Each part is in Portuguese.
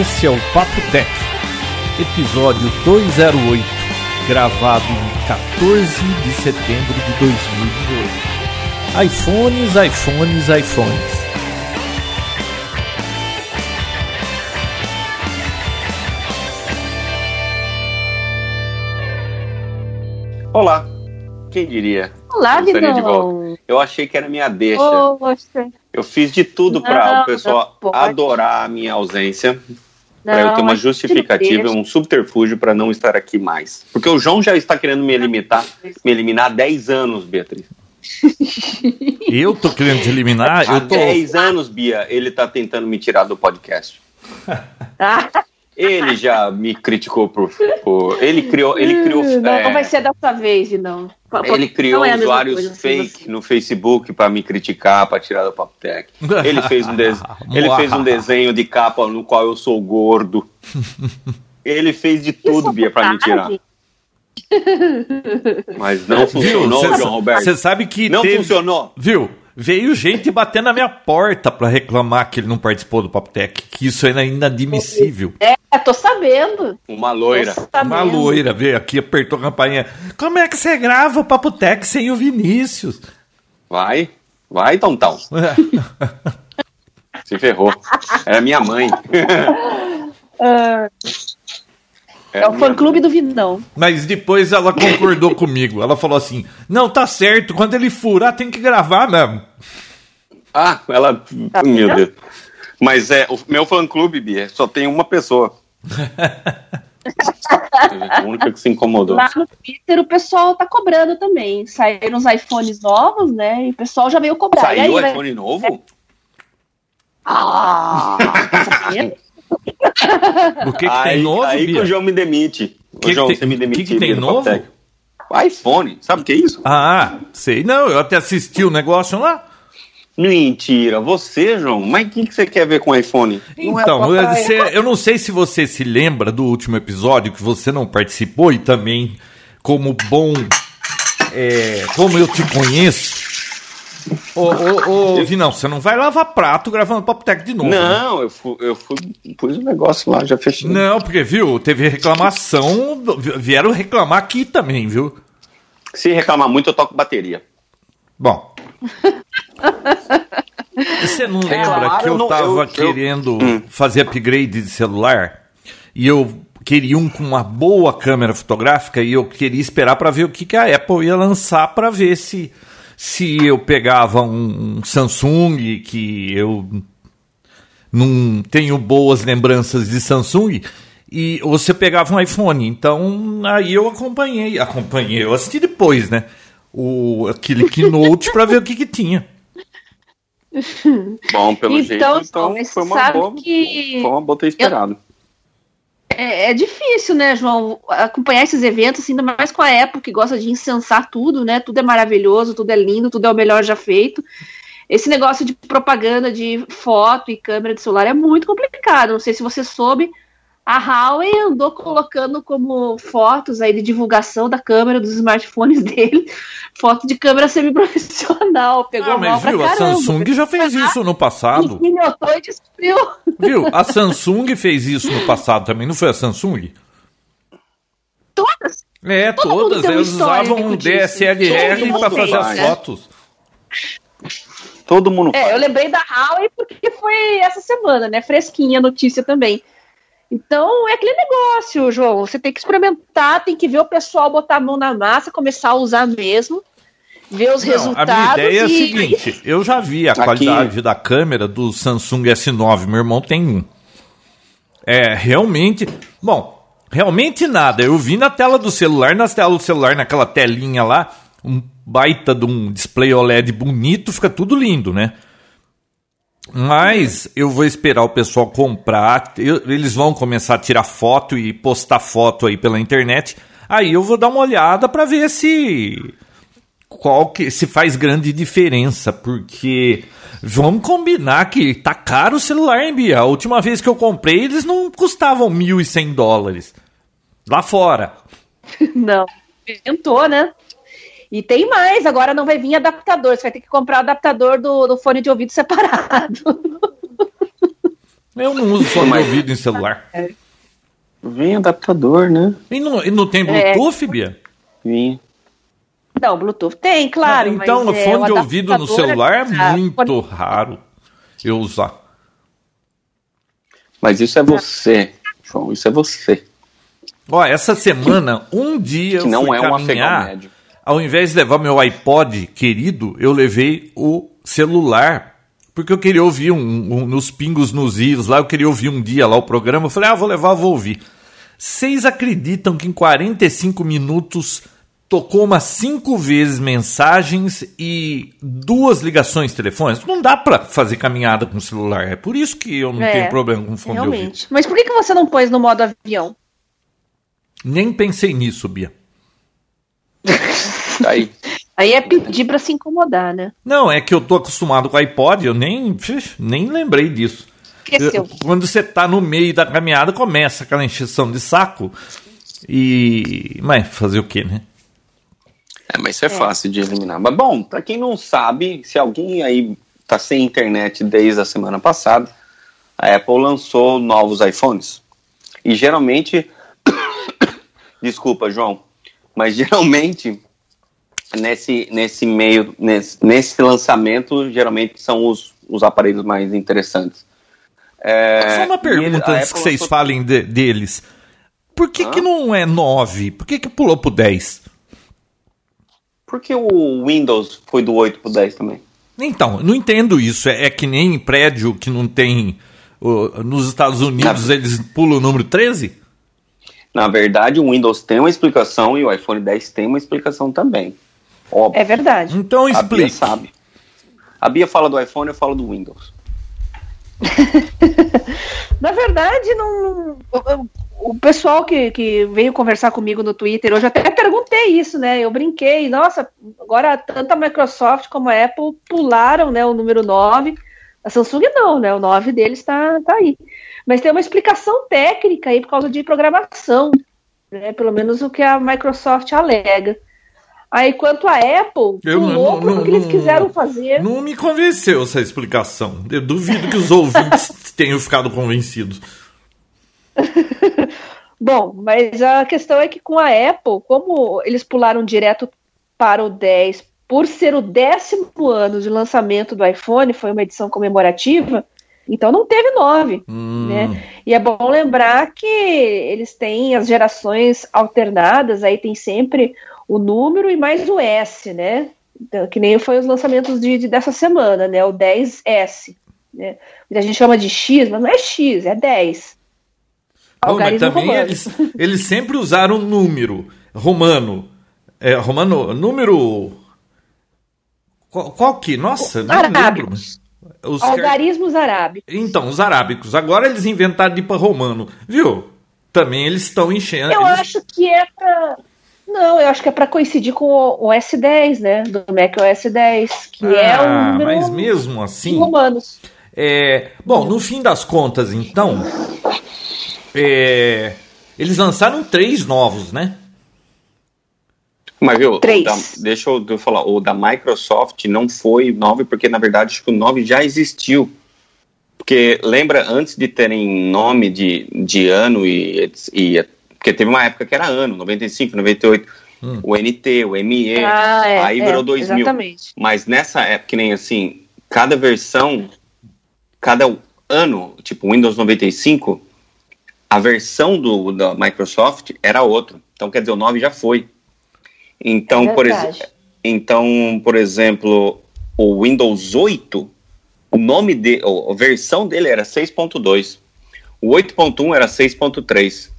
Esse é o Papo Tech, episódio 208, gravado em 14 de setembro de 2018. iPhones, iPhones, iPhones. Olá, quem diria? Olá, de Vidão. Eu achei que era minha deixa. Poxa. Eu fiz de tudo para o pessoal adorar a minha ausência. Para eu ter uma justificativa, um subterfúgio para não estar aqui mais. Porque o João já está querendo me eliminar, me eliminar há 10 anos, Beatriz. Eu tô querendo te eliminar, Há eu tô. 10 anos, Bia, ele está tentando me tirar do podcast. Ele já me criticou por. por- ele criou. Ele criou não é, vai ser dessa vez, Vidão. Ele criou Não é usuários coisa, assim, fake no Facebook para me criticar, para tirar do Papo Tech. Ele fez um ele fez um desenho de capa no qual eu sou gordo. Ele fez de tudo, Bia, para me tirar. Mas não funcionou, Viu? João Roberto. Você sabe que Não teve. funcionou. Viu? Veio gente bater na minha porta pra reclamar que ele não participou do Papo Tech, que isso é inadmissível. É, tô sabendo. Uma loira. Sabendo. Uma loira veio aqui, apertou a campainha. Como é que você grava o Papo Tech sem o Vinícius? Vai, vai, Tontão. Se ferrou. Era minha mãe. Ah, Era é o fã-clube do Vidão. Mas depois ela concordou comigo. Ela falou assim: Não, tá certo, quando ele furar tem que gravar mesmo. Ah, ela. Tá meu vendo? Deus. Mas é, o meu fã clube, Bia, só tem uma pessoa. a única que se incomodou. Lá no Twitter o pessoal tá cobrando também. Saíram os iPhones novos, né? E o pessoal já veio cobrar. aí, Saiu o vai- iPhone novo? Ah, tá? O que, que aí, tem novo, aí que Bia? o João me demite. O Que que João, tem- você me que demitiu. que tem Bia, do novo? Papotec. O iPhone, sabe o que é isso? Ah, sei. Não, eu até assisti o negócio lá. Mentira, você, João, mas o que, que você quer ver com o iPhone? Não é Então, você- eu não sei se você se lembra do último episódio que você não participou e também, como bom. é, como eu te conheço. Ô, ô, ô, Vinão, você não vai lavar prato gravando Papo Tech de novo. né? Não, eu, fui, eu fui, pus o negócio lá, já fechei. Não, porque, viu, teve reclamação, vieram reclamar aqui também, viu? Se reclamar muito, eu toco bateria. Bom. Você não lembra claro, que eu eu não- tava eu- eu- querendo Hum. fazer upgrade de celular e eu queria um com uma boa câmera fotográfica e eu queria esperar para ver o que, que a Apple ia lançar para ver se se eu pegava um, Samsung que eu não tenho boas lembranças de Samsung e você pegava um iPhone. Então aí eu acompanhei, acompanhei, eu assisti depois, né? O aquele keynote para ver o que que tinha. Bom, pelo Então, jeito, então foi uma sabe boa. que- Foi uma boa ter esperado. É, é difícil, né, João, acompanhar esses eventos, assim, ainda mais com a Apple que gosta de incensar tudo, né? Tudo é maravilhoso, tudo é lindo, tudo é o melhor já feito. Esse negócio de propaganda de foto e câmera de celular é muito complicado. Não sei se você soube, a Huawei andou colocando como fotos aí de divulgação da câmera dos smartphones dele, foto de câmera semiprofissional. Pegou Ah, mal mas pra viu, a. Samsung já fez isso no passado. Esquinhotou e destruiu. Viu? A Samsung fez isso no passado também, não foi a Samsung? Todas. É, Todo todas. um Eles usavam um. DSLR para fazer as né? fotos. Todo mundo É, faz. eu lembrei da Huawei porque foi essa semana, né? Fresquinha a notícia também. Então, é aquele negócio, João. Você tem que experimentar, tem que ver o pessoal botar a mão na massa, começar a usar mesmo, ver os Não, a resultados. minha ideia é a e- seguinte: eu já vi a Aqui- qualidade da câmera do Samsung S9, meu irmão tem um. É, realmente. Bom, realmente nada. Eu vi na tela do celular, na tela do celular, naquela telinha lá, um baita de um display OLED bonito, fica tudo lindo, né? Mas eu vou esperar o pessoal comprar. eu- eles vão começar a tirar foto e postar foto aí pela internet. Aí eu vou dar uma olhada para ver se qual que se faz grande diferença, porque vamos combinar que tá caro o celular, hein, Bia? A última vez que eu comprei, eles não custavam 1.100 dólares. Lá fora. Não, inventou, né? E tem mais, agora não vai vir adaptador, você vai ter que comprar o adaptador do, do fone de ouvido separado. Eu não uso fone de ouvido em celular. Vem adaptador, né? E não, e não tem Bluetooth, é. Bia? Vem. Não, Bluetooth tem, claro. Ah, então, mas, é, fone é, de ouvido no celular é muito raro eu usar. Mas isso é você, João, isso é você. Ó, essa semana, um dia que não eu fui é caminhar, médio. Ao invés de levar meu iPod querido, eu levei o celular, porque eu queria ouvir um, um, nos pingos nos ios lá, eu queria ouvir um dia lá o programa, eu falei, ah, vou levar, vou ouvir. Vocês acreditam que em 45 minutos tocou umas cinco vezes mensagens e duas ligações telefônicas. Não dá para fazer caminhada com o celular. É por isso que eu não é, tenho problema com fone realmente. de ouvido. Mas por que, que você não pôs no modo avião? Nem pensei nisso, Bia. Aí. Aí é pedir para se incomodar, né? Não, é que eu tô acostumado com o iPod, eu nem, nem lembrei disso. Esqueceu. Quando você tá no meio da caminhada, começa aquela encheção de saco. E. Mas fazer o quê, né? É, mas isso é, é. fácil de eliminar. Mas bom, para quem não sabe, se alguém aí tá sem internet desde a semana passada, a Apple lançou novos iPhones. E geralmente, desculpa, João, mas geralmente nesse, nesse meio, nesse, nesse lançamento, geralmente são os, os aparelhos mais interessantes. É, Só uma pergunta ele, antes que vocês lançou... falem de, deles. Por que, que não é 9? Por que, que pulou pro 10? Porque o Windows foi do 8 pro 10 também. Então, não entendo isso. É, é que nem prédio que não tem. Uh, nos Estados Unidos eles pulam o número 13? Na verdade, o Windows tem uma explicação e o iPhone 10 tem uma explicação também. Óbvio. É verdade. Então explique. A Bia sabe. A Bia fala do iPhone, eu falo do Windows. Na verdade, não o pessoal que, que veio conversar comigo no Twitter, hoje até perguntei isso, né? Eu brinquei, nossa, agora tanto a Microsoft como a Apple pularam né, o número 9. A Samsung não, né? O 9 deles está tá aí. Mas tem uma explicação técnica aí por causa de programação, né? Pelo menos o que a Microsoft alega. Aí, quanto a Apple, eu pulou não, não, que eles quiseram fazer. Não me convenceu essa explicação. Eu duvido que os ouvintes tenham ficado convencidos. Bom, mas a questão é que com a Apple, como eles pularam direto para o 10, por ser o décimo ano de lançamento do iPhone, foi uma edição comemorativa, então não teve 9. Hum. Né? E é bom lembrar que eles têm as gerações alternadas, aí tem sempre o número e mais o S, né? Então, que nem foi os lançamentos de, de dessa semana, né? O 10S. Né? A gente chama de X, mas não é X, é 10. Oh, mas também eles, eles sempre usaram número romano. É, romano, número. Qual, qual que? Nossa, não arábicos. lembro. Os Algarismos arábicos. Então, os arábicos. Agora eles inventaram de para romano. Viu? Também eles estão enchendo. Eu eles... acho que é para. Não, eu acho que é para coincidir com o, S10, né? Do Mac OS 10, que ah, é um número mas mesmo assim. Romanos. É, bom, no fim das contas, então, é, eles lançaram três novos, né? Mas viu, da, deixa eu, eu, falar, o da Microsoft não foi 9, porque na verdade acho que o 9 já existiu. Porque lembra, antes de terem nome de, de ano e, e. Porque teve uma época que era ano, 95, 98. Hum. O NT, o ME, ah, é, aí virou é, 2000. Exatamente. Mas nessa época, que nem assim, cada versão, cada ano, tipo Windows 95, a versão do, da Microsoft era outra. Então, quer dizer, o 9 já foi. Então, é por, então por exemplo, o Windows 8, o nome de, a versão dele era 6.2. O 8.1 era 6.3.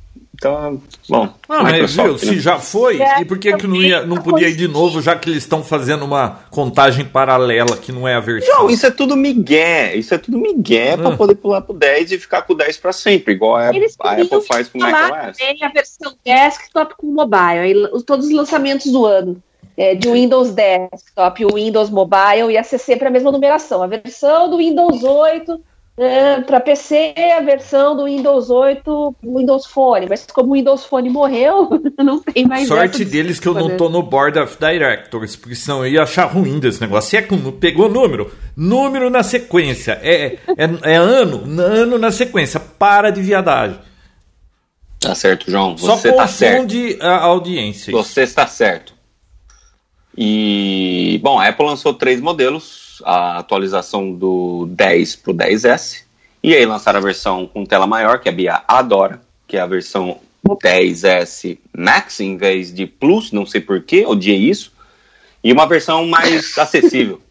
Então, bom. Ah, mas viu, se né? já foi, é, e por que, que não, ia, não podia ir de novo, já que eles estão fazendo uma contagem paralela que não é a versão? Não, isso é tudo migué. Isso é tudo migué ah. para poder pular pro 10 e ficar com o 10 para sempre, igual a, a Apple faz com o macOS. Tem a versão desktop com mobile, aí, todos os lançamentos do ano. É, de Windows Desktop, o Windows Mobile ia ser sempre a mesma numeração. A versão do Windows 8 É, para PC, a versão do Windows 8, Windows Phone. Mas como o Windows Phone morreu, não tem mais Sorte deles que eu não tô no Board of Directors, porque senão eu ia achar ruim desse negócio. E é com, pegou número, número na sequência. É, é, é ano, ano na sequência. Para de viadagem. Tá certo, João. Você Só tá certo. a audiência. Você está certo. E, bom, a Apple lançou três modelos a atualização do 10 para o 10S. E aí lançaram a versão com tela maior, que a Bia adora, que é a versão 10S Max em vez de Plus, não sei porquê, odiei isso. E uma versão mais acessível,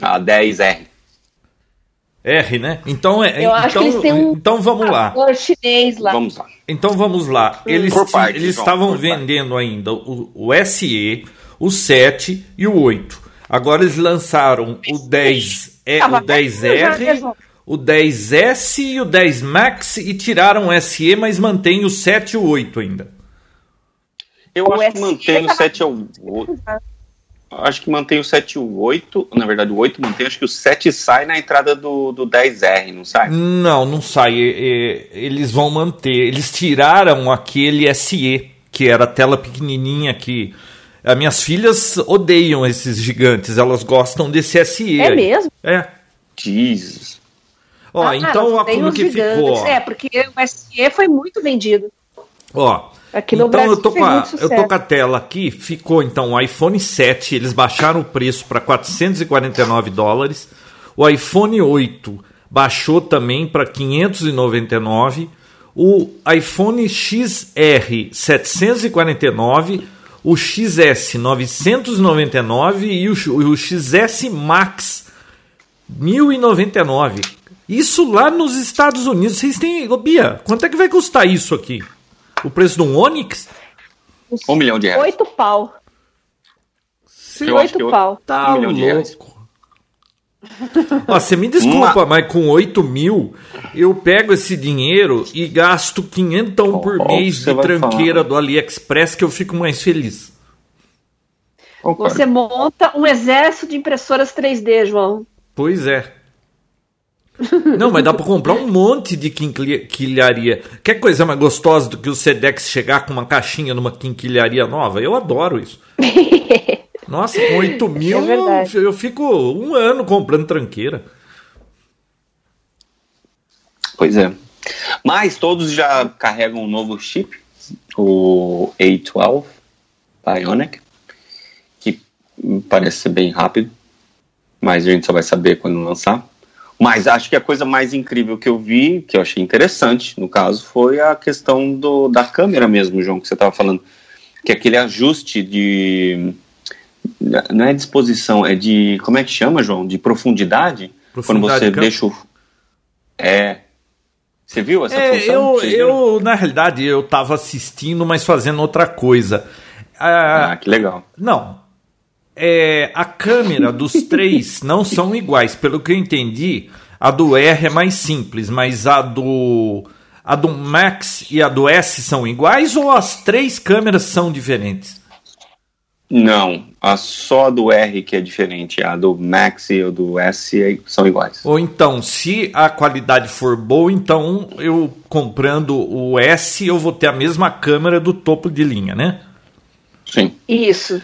a 10R. R, né? Então, é, Eu acho então, que eles têm um então vamos lá. chinês lá. Vamos lá. Então vamos lá. Eles, parte, eles estavam vendendo parte. ainda o, o SE, o 7 e o 8. Agora eles lançaram o 10, é, o 10R, o 10S e o 10 Max e tiraram o SE, mas mantém o 7 e o 8 ainda. Eu acho que mantém o 7 e o 8. Acho que mantém o 7 e o 8. Na verdade, o 8 mantém. Acho que o 7 sai na entrada do, do 10R, não sai? Não, não sai. Eles vão manter. Eles tiraram aquele SE, que era a tela pequenininha que as minhas filhas odeiam esses gigantes, elas gostam desse SE. É aí. mesmo? É. Jesus. Ó, ah, então ó, como que gigantes. ficou. É, porque o SE foi muito vendido. Ó, Aqui no então Brasil eu tô, com a, eu tô com a tela aqui, ficou então o iPhone 7, eles baixaram o preço para 449 dólares. O iPhone 8 baixou também para 599. O iPhone XR 749 o XS 999 e o, o XS Max 1099. Isso lá nos Estados Unidos. Vocês têm. Ô, Bia, quanto é que vai custar isso aqui? O preço de um Onix? Um milhão de reais. Oito pau. Sim, oito pau. Tá um louco. Ó, você me desculpa, Uma... mas com 8 mil eu pego esse dinheiro e gasto 500 por oh, mês de tranqueira falar? do AliExpress que eu fico mais feliz. Você monta um exército de impressoras 3D, João. Pois é. Não, mas dá para comprar um monte de quinquilharia. Quer coisa mais gostosa do que o Sedex chegar com uma caixinha numa quinquilharia nova? Eu adoro isso. Nossa, com 8 é mil é eu, eu fico um ano comprando tranqueira. Pois é. Mas todos já carregam um novo chip, o A12 Bionic, que parece ser bem rápido, mas a gente só vai saber quando lançar. Mas acho que a coisa mais incrível que eu vi, que eu achei interessante, no caso, foi a questão do, da câmera mesmo, João, que você estava falando. Que é aquele ajuste de não é disposição, é de. Como é que chama, João? De profundidade? profundidade quando você deixa o. É. Você viu essa é, função? Eu, eu, na realidade, eu estava assistindo, mas fazendo outra coisa. Ah, ah que legal. Não. É, a câmera dos três não são iguais. Pelo que eu entendi, a do R é mais simples, mas a do. A do Max e a do S são iguais ou as três câmeras são diferentes? Não, a só do R que é diferente, a do Max e a do S são iguais. Ou então, se a qualidade for boa, então eu comprando o S eu vou ter a mesma câmera do topo de linha, né? Sim. Isso.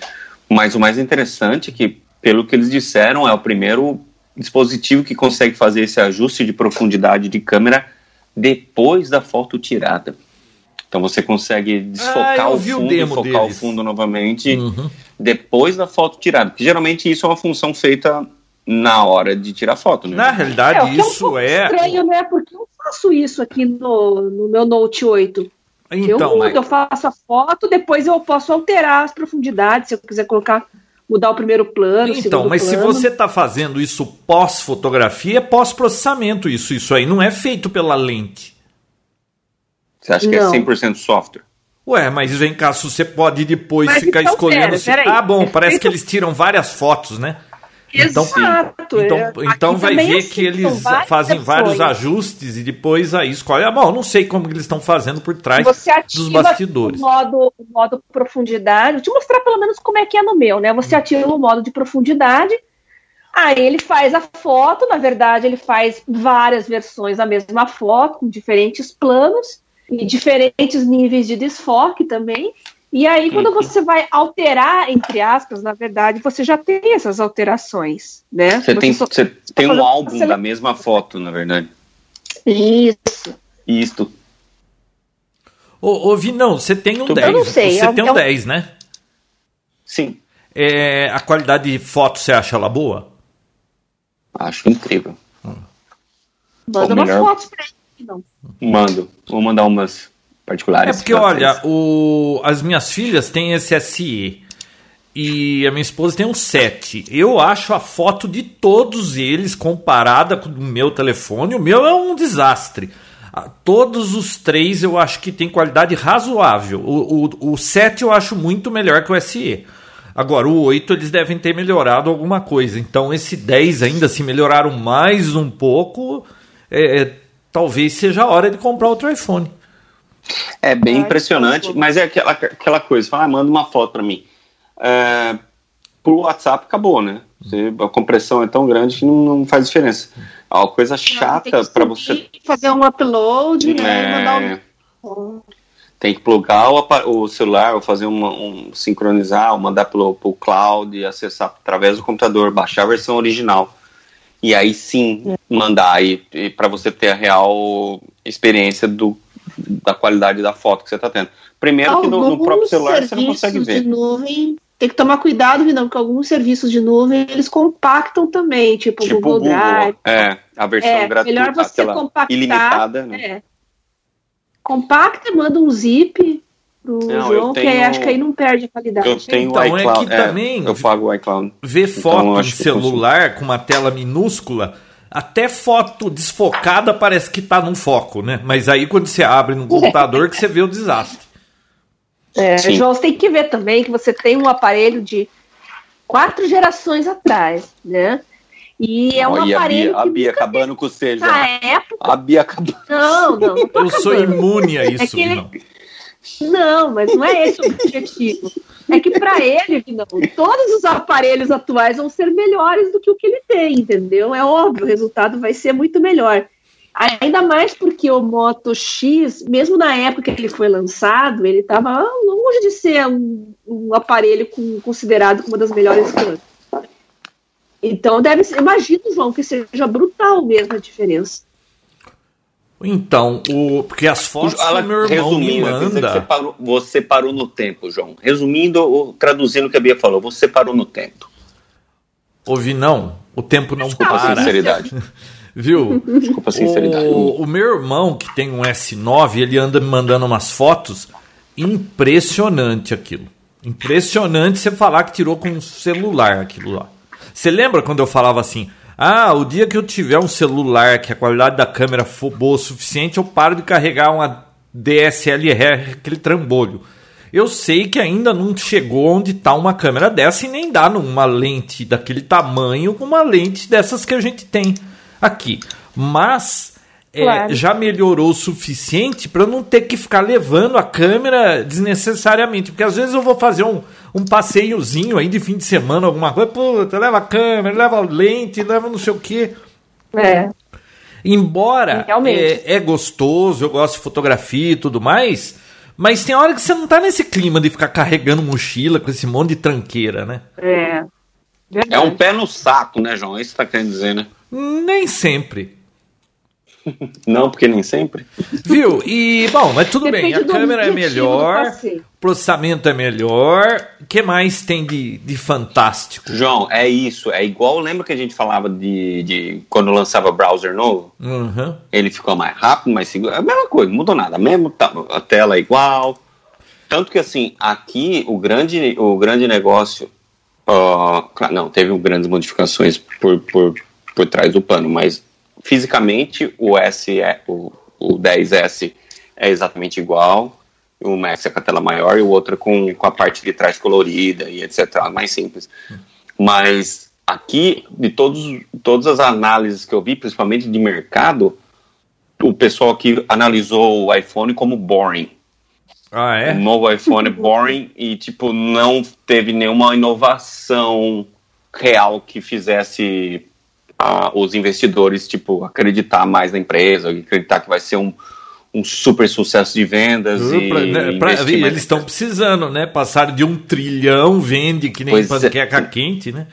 Mas o mais interessante é que, pelo que eles disseram, é o primeiro dispositivo que consegue fazer esse ajuste de profundidade de câmera depois da foto tirada. Então você consegue desfocar ah, o fundo e focar deles. o fundo novamente uhum. depois da foto tirada. Porque geralmente isso é uma função feita na hora de tirar foto. Né? Na realidade, é, isso é. É estranho, né? Porque eu faço isso aqui no, no meu Note 8. Então, eu mudo, mas... eu faço a foto, depois eu posso alterar as profundidades, se eu quiser colocar mudar o primeiro plano. Então, mas plano. se você está fazendo isso pós-fotografia, é pós-processamento isso. Isso aí não é feito pela lente. Você acha não. que é 100% software? Ué, mas vem cá, se você pode depois mas ficar então, escolhendo. Pera, pera ah, bom, é parece que eles tiram várias fotos, né? Então, Exato. Então, é. então vai ver assim, que eles fazem vários ajustes e depois aí escolhe. Ah, bom, não sei como eles estão fazendo por trás dos bastidores. O modo, o modo profundidade, vou te mostrar pelo menos como é que é no meu, né? Você ativa o modo de profundidade, Aí ele faz a foto, na verdade, ele faz várias versões da mesma foto, com diferentes planos e diferentes níveis de desfoque também. E aí, quando Uhum. você vai alterar, entre aspas, na verdade, você já tem essas alterações, né? Você tem, só- você tem um álbum da mesma foto, na verdade. Isso. Isto. Ô, ô Vinão, você tem um Eu 10. não sei, Você é tem é um um- 10, né? Sim, É, a qualidade de foto, você acha ela boa? acho incrível. Manda Ou umas melhor- fotos pra ele. Não. Mando. Vou mandar umas particulares. É porque, olha, o, as minhas filhas têm esse SE e a minha esposa tem um 7. Eu acho a foto de todos eles comparada com o meu telefone. O meu é um desastre. Todos os três eu acho que tem qualidade razoável. O, o, o 7 eu acho muito melhor que o SE. Agora, o 8 eles devem ter melhorado alguma coisa. Então, esse 10 ainda, se melhoraram mais um pouco, é, é, talvez seja a hora de comprar outro iPhone. É bem Ai, impressionante, tá mas é aquela, aquela coisa, fala, ah, manda uma foto pra mim. É, por WhatsApp acabou, né? Você- a compressão é tão grande que não, não faz diferença. A coisa Tem chata para você Fazer um upload, né? Mandar é, um. tem que plugar o, o celular, ou fazer uma, um sincronizar, ou mandar pelo, pelo cloud e acessar através do computador, baixar a versão original. E aí sim mandar aí para você ter a real experiência do, da qualidade da foto que você está tendo. Primeiro que no, no próprio celular você não consegue ver. de nuvem tem que tomar cuidado, Vinão, porque alguns serviços de nuvem eles compactam também, tipo, Tipo o Google Google, Drive. é, a versão É, gratuita, melhor você compactar, ilimitada, né? É. Compacta e manda um zip pro Não, eu João, que aí tenho- acho que aí não perde a qualidade. Eu tenho Então, o é iCloud, que também- eu pago o iCloud. ver Então, foto eu em celular com uma tela minúscula, até foto desfocada parece que tá num foco, né? Mas aí quando você abre no computador que você vê o desastre. É, Sim. João, você tem que ver também que você tem um aparelho de quatro gerações atrás, né? E é um Olha, a aparelho Bia, a que Bia acabando com o seja. na época. A Bia acabando. Não, não, não tô Eu sou acabando. imune a É isso, que ele- não. Não, mas não é esse o objetivo. É que para ele, não, todos os aparelhos atuais vão ser melhores do que o que ele tem, entendeu? É óbvio, o resultado vai ser muito melhor. Ainda mais porque o Moto X, mesmo na época que ele foi lançado, ele estava longe de ser um, um aparelho com- considerado como uma das melhores câmeras. Então deve ser, imagino, João, que seja brutal mesmo a diferença. Então, o, porque as fotos que Ela- o meu irmão me resumindo, dizer que você, manda. parou, você parou no tempo, João. Resumindo, ou traduzindo o que a Bia falou, você parou no tempo. Ouvi, não, o tempo não Desculpa a para, sinceridade. viu? Desculpa a sinceridade. O, o meu irmão, que tem um S9, ele anda me mandando umas fotos. Impressionante aquilo. Impressionante você falar que tirou com um celular aquilo lá. Você lembra quando eu falava assim? Ah, o dia que eu tiver um celular que a qualidade da câmera for boa o suficiente, eu paro de carregar uma DSLR, aquele trambolho. Eu sei que ainda não chegou onde está uma câmera dessa e nem dá numa lente daquele tamanho com uma lente dessas que a gente tem aqui. Mas é, Claro. já melhorou o suficiente para não ter que ficar levando a câmera desnecessariamente. Porque às vezes eu vou fazer um, um passeiozinho aí de fim de semana, alguma coisa, puta, leva a câmera, leva lente, leva não sei o quê. É. Embora é, é gostoso, eu gosto de fotografia e tudo mais, mas tem hora que você não tá nesse clima de ficar carregando mochila com esse monte de tranqueira, né? É. É um pé no saco, né, João? É isso que você tá querendo dizer, né? Nem sempre. Não, porque nem sempre. Viu? E, bom, mas tudo bem, Depende a do câmera é melhor, o processamento é melhor. O que mais tem de, de fantástico? João, é isso. É igual, lembra que a gente falava de, de quando lançava browser novo? Uhum. Ele ficou mais rápido, mais seguro. É a mesma coisa, não mudou nada. Mesmo tá- a tela é igual. Tanto que assim, aqui o grande, o grande negócio. claro, não, teve grandes modificações por, por, por trás do pano, mas fisicamente o S é, o, o 10S é exatamente igual. O Max é com a tela maior e o outro com, com a parte de trás colorida e etc. Mais simples. Mas aqui, de todos, todas as análises que eu vi, principalmente de mercado, o pessoal aqui analisou o iPhone como boring. Ah, O é? novo iPhone é boring e, tipo, não teve nenhuma inovação real que fizesse uh, os investidores tipo acreditar mais na empresa, acreditar que vai ser um, um super sucesso de vendas. Uh, e né, pra, eles estão precisando, né? Passar de um trilhão, vende que nem panqueca é. quente, né?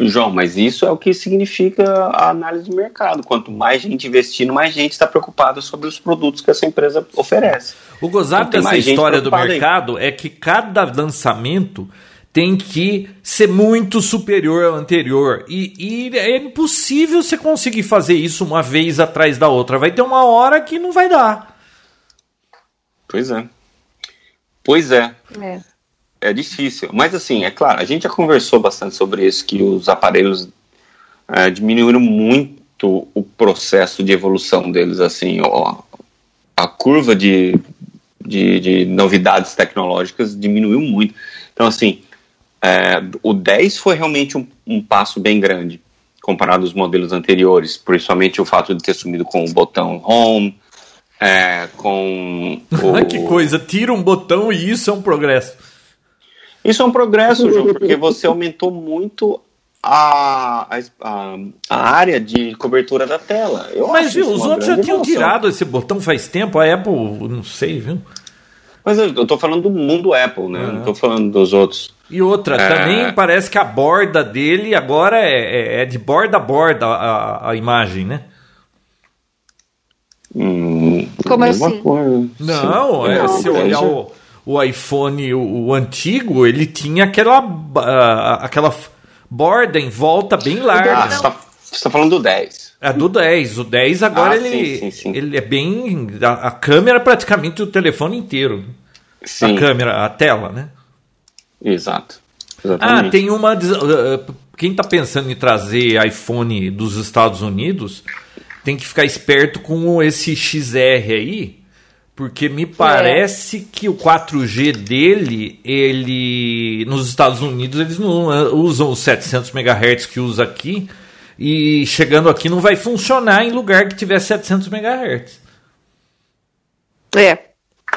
João, mas isso é o que significa a análise de mercado. Quanto mais gente investindo, mais gente está preocupada sobre os produtos que essa empresa oferece. O gozado então, dessa história do mercado aí. é que cada lançamento tem que ser muito superior ao anterior. E, e, é impossível você conseguir fazer isso uma vez atrás da outra. Vai ter uma hora que não vai dar. Pois é. Pois é. É é difícil. Mas assim, é claro, a gente já conversou bastante sobre isso, que os aparelhos é, diminuíram muito o processo de evolução deles, assim, ó, a curva de, de, de, novidades tecnológicas diminuiu muito. Então, assim, é, o 10 foi realmente um, um, passo bem grande comparado aos modelos anteriores, principalmente o fato de ter sumido com o botão Home, é, com. O... que coisa, tira um botão e isso é um progresso. Isso é um progresso, João, porque você aumentou muito a, a, a, área de cobertura da tela. Eu Mas viu, os outros já tinham tirado esse botão faz tempo, a Apple, não sei, viu? Mas eu, tô falando do mundo Apple, né? É. Não tô falando dos outros. E outra, é... também parece que a borda dele agora é, é, é de borda a borda a, a imagem, né? Hum, Como assim? Coisa. Não, é, não, se olhar o, o iPhone, o, o antigo, ele tinha aquela, uh, aquela borda em volta bem larga. Ah, você tá, você tá falando do 10. É do 10. O 10 agora ah, ele, sim, sim, sim. ele é bem. A, a, câmera é praticamente o telefone inteiro. Sim. A câmera, a tela, né? Exato. Exatamente. Ah, tem uma. Uh, quem está pensando em trazer iPhone dos Estados Unidos tem que ficar esperto com esse XR aí, porque me parece é. que o 4G dele, ele nos Estados Unidos eles não usam os 700 MHz que usa aqui e chegando aqui não vai funcionar em lugar que tiver 700 MHz. É.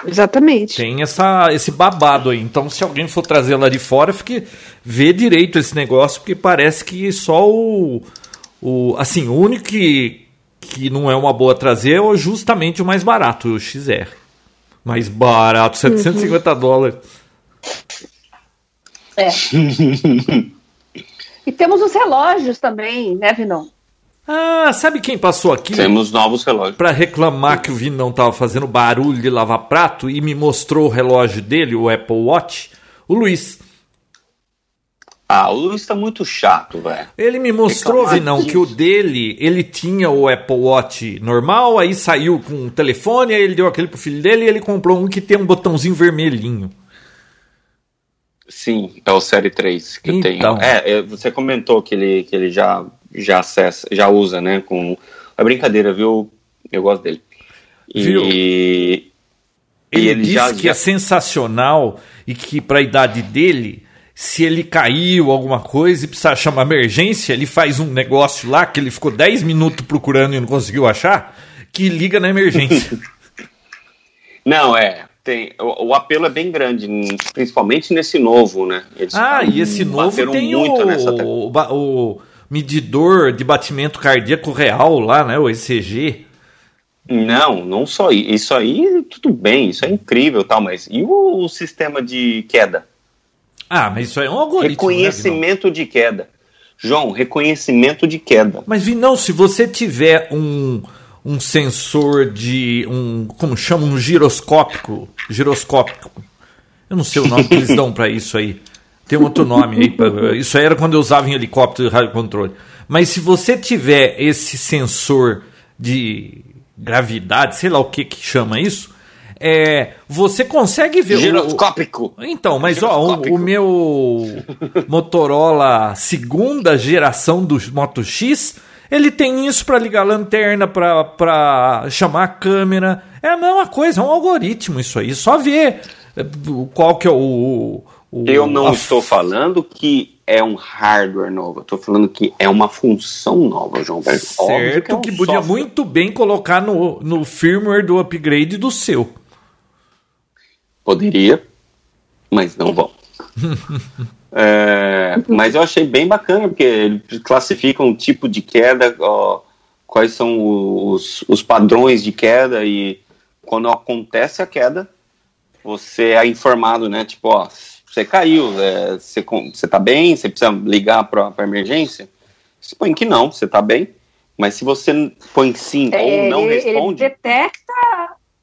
Exatamente. Tem essa, esse babado aí. Então, se alguém for trazer lá de fora, fique vê direito esse negócio, porque parece que só o, o assim, o único que que não é uma boa trazer é justamente o mais barato, o XR. Mais barato, 750 uhum. dólares. É. e temos os relógios também, né, Vinão? Ah, sabe quem passou aqui? Temos novos relógios. Para reclamar que o Vinão estava fazendo barulho de lavar prato e me mostrou o relógio dele, o Apple Watch, o Luiz. Ah, o Luiz tá muito chato, velho. Ele me mostrou, Vinão, que o dele, ele tinha o Apple Watch normal, aí saiu com o telefone, aí ele deu aquele pro filho dele e ele comprou um que tem um botãozinho vermelhinho. Sim, é o Série 3 que então. eu tenho. É, é, você comentou que ele, que ele já, já acessa, já usa, né? Com... É brincadeira, viu? Eu gosto dele. E, viu? Ele, e ele disse já, que já... é sensacional e que para a idade dele se ele caiu alguma coisa e precisar chamar emergência, ele faz um negócio lá que ele ficou 10 minutos procurando e não conseguiu achar, que liga na emergência. não, é. Tem, o, o, apelo é bem grande, principalmente nesse novo, né? Eles ah, e esse novo tem o, o, o, medidor de batimento cardíaco real lá, né? O ECG. Não, não só isso aí, tudo bem, isso é incrível, tal, mas e o, o sistema de queda? Ah, mas isso aí é um algoritmo. Né, reconhecimento né, de queda. João, reconhecimento de queda. Mas, Vinão, se você tiver um, um sensor de. um. como chama? Um giroscópico. Giroscópico. Eu não sei o nome que eles dão para isso aí. Tem outro nome aí. Isso aí era quando eu usava em helicóptero de rádio controle. Mas se você tiver esse sensor de gravidade, sei lá o que que chama isso, é, você consegue ver. Giroscópico. O, então, mas ó, o, o, meu Motorola segunda geração do Moto X, ele tem isso para ligar a lanterna, para chamar a câmera. É a mesma coisa, é um algoritmo isso aí. Só ver é, qual que é o. o Eu não a... estou falando que é um hardware novo. Estou falando que é uma função nova, João Certo, que, é um que podia software. muito bem colocar no, no firmware do upgrade do seu. Poderia, mas não vão. é, mas eu achei bem bacana, porque ele classifica um tipo de queda, ó, quais são os, os padrões de queda e quando acontece a queda, você é informado, né? Tipo, ó, você caiu, é, você, você tá bem, você precisa ligar para emergência? Você põe que não, você tá bem. Mas se você põe sim é, ou não ele, responde. Ele detecta,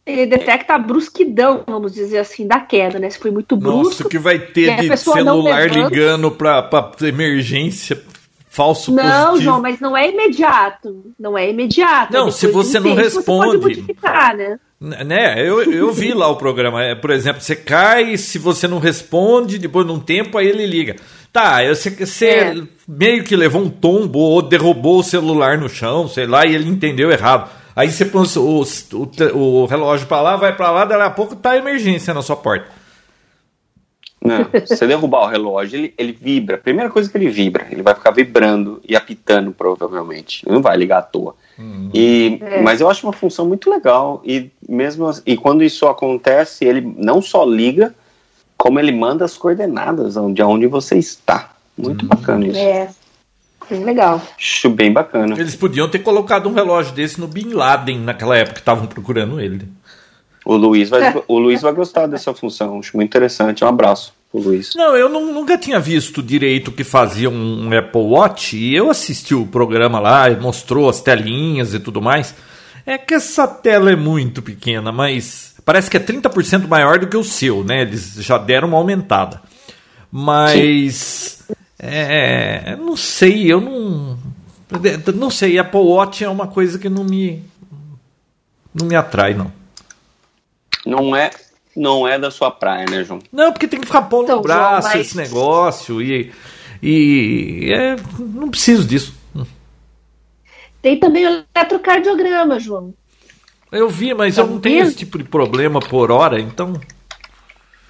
ele detecta a brusquidão, vamos dizer assim, da queda, né? Se foi muito brusco. Nossa, que vai ter de celular ligando para emergência falso não, positivo. Não, João, mas não é imediato. Não é imediato. Não, se você não tempo, responde. Você pode né? Né, eu, eu vi lá o programa. É, por exemplo, você cai, se você não responde, depois de um tempo, aí ele liga. Tá, você, você é. meio que levou um tombo ou derrubou o celular no chão, sei lá, e ele entendeu errado. Aí você põe o, o, o relógio para lá, vai para lá, daqui a pouco tá emergência na sua porta. Não, se você derrubar o relógio, ele, ele vibra. Primeira coisa que ele vibra, ele vai ficar vibrando e apitando, provavelmente. Ele não vai ligar à toa. Uhum. E, é. Mas eu acho uma função muito legal. E mesmo e quando isso acontece, ele não só liga, como ele manda as coordenadas de onde você está. Muito uhum. bacana isso. É. Bem legal. Acho bem bacana. Eles podiam ter colocado um relógio desse no Bin Laden naquela época que estavam procurando ele. O Luiz, vai, o Luiz vai gostar dessa função. Acho muito interessante. Um abraço pro Luiz. Não, eu não, nunca tinha visto direito que fazia um Apple Watch e eu assisti o programa lá e mostrou as telinhas e tudo mais. É que essa tela é muito pequena, mas parece que é 30% maior do que o seu, né? Eles já deram uma aumentada. Mas. É, não sei, eu não. Não sei, Apple Watch é uma coisa que não me. Não me atrai, não. Não é, não é da sua praia, né, João? Não, porque tem que ficar pondo então, no braço João, mas... esse negócio e. E é, não preciso disso. Tem também o eletrocardiograma, João. Eu vi, mas tá eu não tenho esse tipo de problema por hora, então.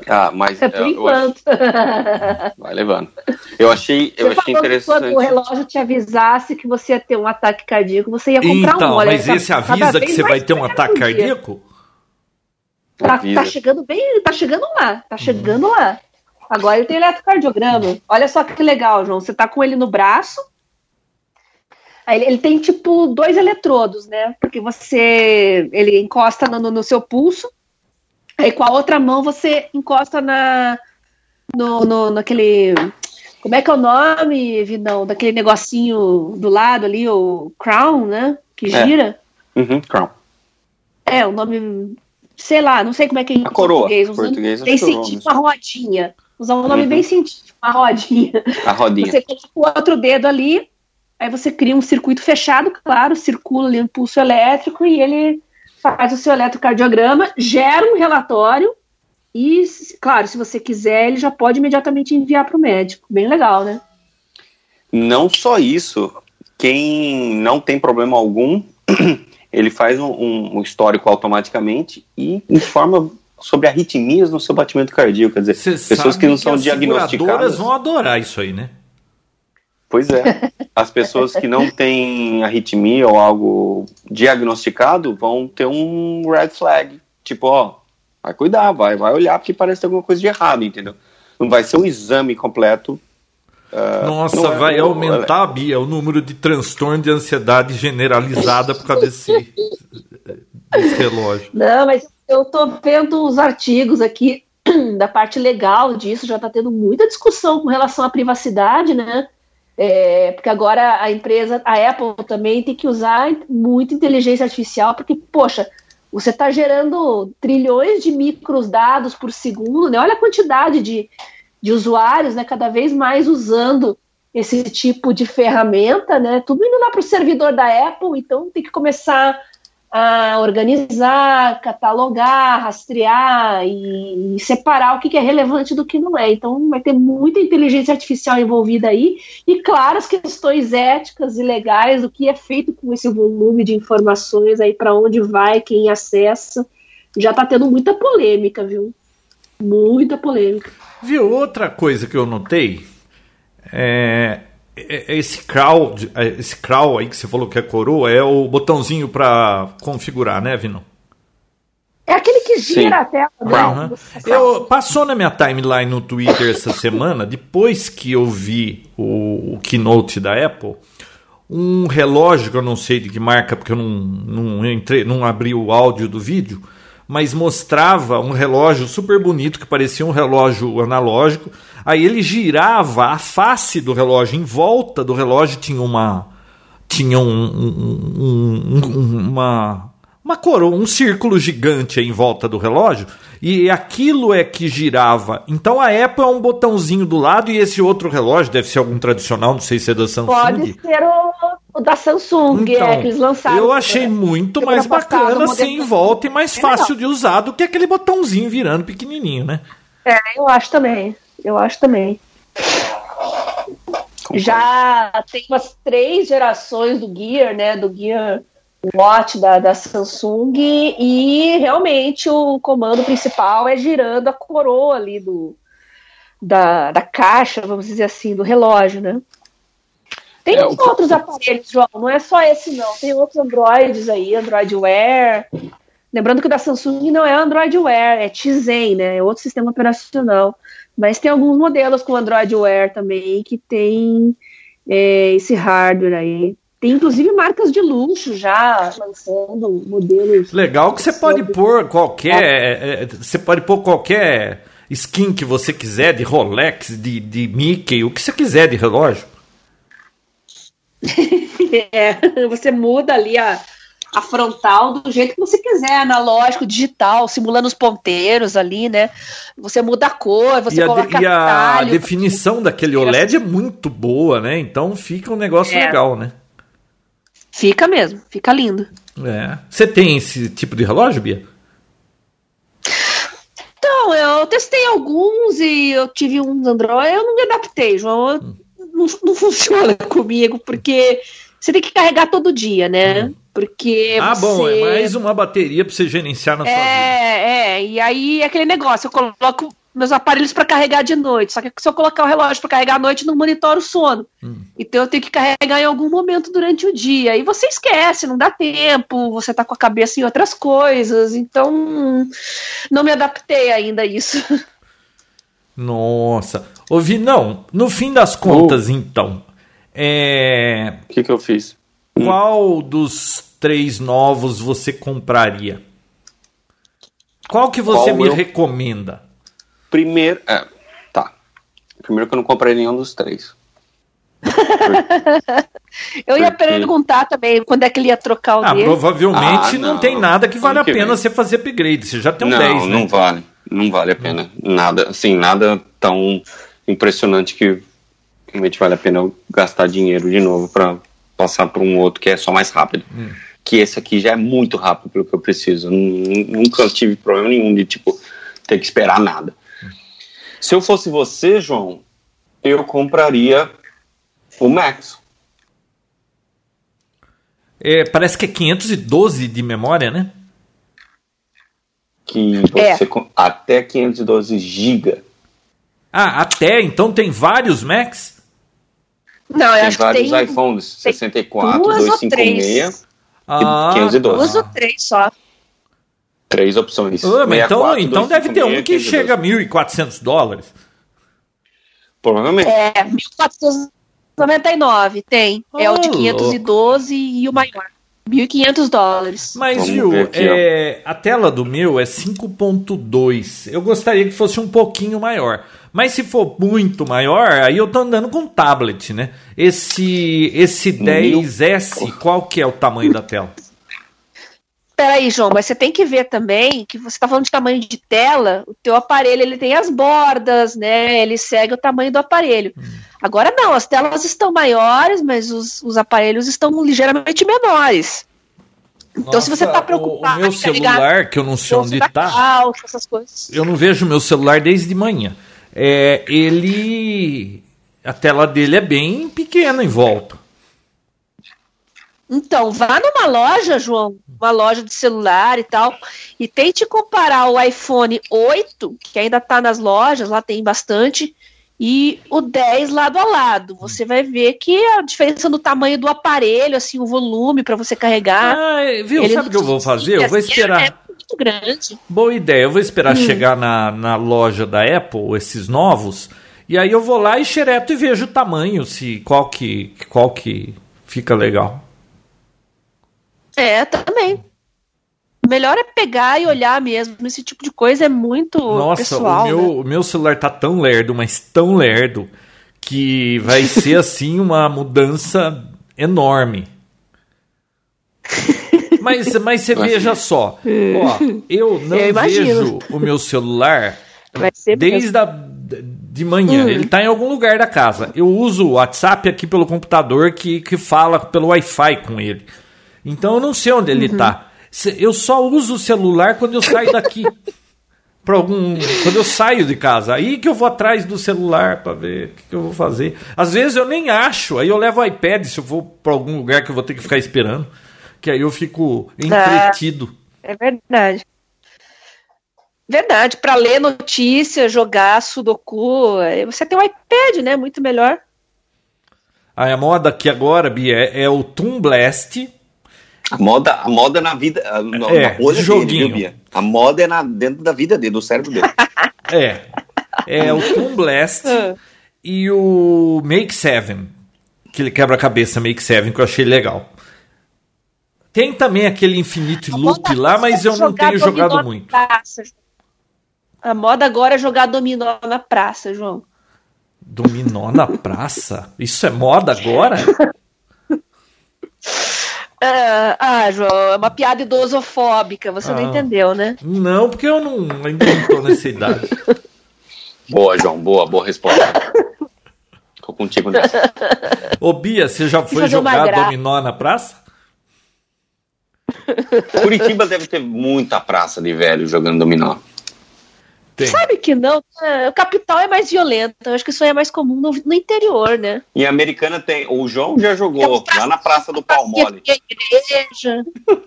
Ah, mas. É por eu, enquanto. Eu Vai levando. Eu achei, eu achei interessante. Quando o relógio te avisasse que você ia ter um ataque cardíaco, você ia comprar então, um. Olha, mas esse avisa que você vai ter um ataque cardíaco? Tá, tá, chegando bem, tá chegando lá, tá chegando uhum. lá. Agora ele tem eletrocardiograma. Olha só que legal, João. Você tá com ele no braço. Ele, ele tem tipo dois eletrodos, né? Porque você ele encosta no, no, seu pulso. Aí com a outra mão você encosta na no, no naquele como é que é o nome, Vidão? Daquele negocinho do lado ali, o crown, né? Que é. gira. É. Uhum, crown. É, o nome sei lá, não sei como é que é em a coroa, português. português bem científico, uma rodinha. Usar um nome uhum. bem científico, uma rodinha. A rodinha. Você coloca o outro dedo ali, aí você cria um circuito fechado, claro, circula ali um pulso elétrico e ele faz o seu eletrocardiograma, gera um relatório e, claro, se você quiser, ele já pode imediatamente enviar para o médico. Bem legal, né? Não só isso, quem não tem problema algum ele faz um, um, histórico automaticamente e informa sobre arritmias no seu batimento cardíaco. Quer dizer, Cê pessoas que não são que diagnosticadas. vão adorar isso aí, né? Pois é. As pessoas que não têm arritmia ou algo diagnosticado vão ter um red flag. Tipo, ó, vai cuidar, vai, vai olhar porque parece ter alguma coisa de errado, entendeu? Não vai ser um exame completo Uh, Nossa, é, vai aumentar, é... Bia, o número de transtorno de ansiedade generalizada por causa desse, desse relógio. Não, mas eu tô vendo os artigos aqui da parte legal disso, já está tendo muita discussão com relação à privacidade, né? É, porque agora a empresa, a Apple também tem que usar muita inteligência artificial, porque, poxa, você está gerando trilhões de micros dados por segundo, né? Olha a quantidade de, de usuários, né, cada vez mais usando esse tipo de ferramenta, né, tudo indo lá para o servidor da Apple, então tem que começar a organizar, catalogar, rastrear e, separar o que, que é relevante do que não é. Então vai ter muita inteligência artificial envolvida aí e, claro, as questões éticas e legais do que é feito com esse volume de informações aí, para onde vai, quem acessa. Já está tendo muita polêmica, viu? Muita polêmica. Viu, outra coisa que eu notei é esse crawl, é, esse crawl aí que você falou que é coroa, é o botãozinho para configurar, né, Vino? É aquele que gira Sim. a tela. Né? Uhum. Eu, passou na minha timeline no Twitter essa semana, depois que eu vi o, o keynote da Apple, um relógio que eu não sei de que marca, porque eu não, não, entrei, não abri o áudio do vídeo, mas mostrava um relógio super bonito que parecia um relógio analógico. Aí ele girava a face do relógio, em volta do relógio tinha uma tinha um, um, um, uma uma coroa, um círculo gigante em volta do relógio, e aquilo é que girava. Então a Apple é um botãozinho do lado e esse outro relógio deve ser algum tradicional, não sei se é da Samsung. Pode ser o, o da Samsung, é, então, é, que eles lançaram. Eu achei muito mais bacana, assim, em volta e mais é fácil de usar do que aquele botãozinho virando pequenininho, né? É, eu acho também. Eu acho também. Já tem umas três gerações do Gear, né? Do Gear Watch da, da Samsung e realmente o comando principal é girando a coroa ali do, da, da caixa, vamos dizer assim, do relógio, né? Tem é, outros aparelhos, João, não é só esse não, tem outros Androids aí, Android Wear. Lembrando que o da Samsung não é Android Wear, é Tizen, né? É outro sistema operacional. Mas tem alguns modelos com Android Wear também que tem é, esse hardware aí. Tem inclusive marcas de luxo já lançando modelos. Legal que você pode pôr qualquer. É. é. Você pode pôr qualquer skin que você quiser, de Rolex, de, de Mickey, o que você quiser de relógio. é, você muda ali a, a frontal do jeito que você quiser, analógico, digital, simulando os ponteiros ali, né? Você muda a cor, você e coloca a, de, E a definição daquele OLED é muito boa, né? Então fica um negócio é. legal, né? Fica mesmo, fica lindo. É. Você tem esse tipo de relógio, Bia? Então, eu testei alguns e eu tive uns Android, eu não me adaptei, João. Hum. Não, não, funciona comigo, porque você tem que carregar todo dia, né? Hum. Porque. Ah, você... bom, é mais uma bateria para você gerenciar na é, sua vida. É, é, e aí é aquele negócio, eu coloco meus aparelhos para carregar de noite. Só que se eu colocar o relógio para carregar à noite, não monitora o sono. Hum. Então eu tenho que carregar em algum momento durante o dia. E você esquece, não dá tempo, você tá com a cabeça em outras coisas. Então não me adaptei ainda a isso. Nossa. Ouvi, não. No fim das contas, então. É... O que, que eu fiz? Qual dos três novos você compraria? Qual que você Qual me eu... recomenda? Primeiro. É, tá. Primeiro que eu não comprei nenhum dos três. eu ia Porque... perguntar também quando é que ele ia trocar o ah, dele. Provavelmente ah, não. não. tem nada que vale a pena você fazer upgrade. Você já tem um não, 10, né? Não, vale. Não vale a pena. Nada, assim, nada tão impressionante que realmente vale a pena eu gastar dinheiro de novo para passar para um outro que é só mais rápido. Hum. Que esse aqui já é muito rápido pelo que eu preciso. Nunca tive problema nenhum de, tipo, ter que esperar nada. Se eu fosse você, João, eu compraria o Max. É, parece que é 512 de memória, né? Que você é. até 512 GB. Ah, até? Então tem vários Macs? Não, eu tem acho vários que tem iPhones, 64, 256 ah, e 512. Duas ou três só. Três opções. Ah, mas então, então deve ter um que chega a 1.400 dólares. Provavelmente. É, 1.499 tem. Oh, é o de 512 louco. e o maior. 1.500 dólares. Mas, viu, é, a tela do meu é 5.2. Eu gostaria que fosse um pouquinho maior. Mas se for muito maior, aí eu tô andando com tablet, né? Esse, esse 10S, qual que é o tamanho da tela? Peraí, João, mas você tem que ver também que você está falando de tamanho de tela, o teu aparelho ele tem as bordas, né? Ele segue o tamanho do aparelho. Hum. Agora não, as telas estão maiores, mas os, os aparelhos estão ligeiramente menores. Então, Nossa, se você está preocupado. O meu celular, que eu não sei onde está. Eu não vejo meu celular desde manhã. É, ele. A tela dele é bem pequena em volta. Então, vá numa loja, João, uma loja de celular e tal, e tente comparar o iPhone 8, que ainda está nas lojas, lá tem bastante, e o 10 lado a lado. Você vai ver que a diferença no tamanho do aparelho, assim, o volume para você carregar. Ah, viu? Sabe o que eu vou fazer? Eu vou esperar. Muito grande. Boa ideia. Eu vou esperar hum. chegar na, na loja da Apple, esses novos, e aí eu vou lá e xereto e vejo o tamanho, se qual que, qual que fica legal. É, também. Melhor é pegar e olhar mesmo. Esse tipo de coisa é muito Nossa, pessoal. o meu, né? o meu celular tá tão lerdo, mas tão lerdo, que vai ser assim uma mudança enorme. Mas, mas você veja só, ó, eu não eu vejo o meu celular desde a, de manhã. Uhum. Ele está em algum lugar da casa. Eu uso o WhatsApp aqui pelo computador que, que fala pelo Wi-Fi com ele. Então eu não sei onde ele está. Uhum. Eu só uso o celular quando eu saio daqui. para algum, quando eu saio de casa, aí que eu vou atrás do celular para ver o que, que, eu vou fazer. Às vezes eu nem acho, aí eu levo o iPad se eu for para algum lugar que eu vou ter que ficar esperando que aí eu fico entretido. É, é verdade. Verdade, para ler notícia, jogar sudoku, você tem um iPad, né? Muito melhor. a moda aqui agora, Bia, é, é o Toon Blast. A moda, a moda na vida, na, é, na joguinho. Dele, viu, Bia? A moda é na, dentro da vida dele, do cérebro dele. é. É o Toon Blast ah. e o Make Seven, que ele quebra a cabeça Make Seven, que eu achei legal. Tem também aquele Infinite Loop lá, mas eu não tenho jogado muito. Praça. A moda agora é jogar dominó na praça, João. Dominó na praça? Isso é moda agora? Uh, ah, João, é uma piada idosofóbica, você ah, não entendeu, né? Não, porque eu não, ainda não tô nessa idade. Boa, João, boa, boa resposta. Tô contigo nessa. Ô, Bia, você já foi jogar dominó na praça? Curitiba deve ter muita praça de velho jogando dominó. Tem. Sabe que não, o capital é mais violento. Eu acho que isso aí é mais comum no, no interior, né? Em Americana tem. O João já jogou lá na Praça do Palmole.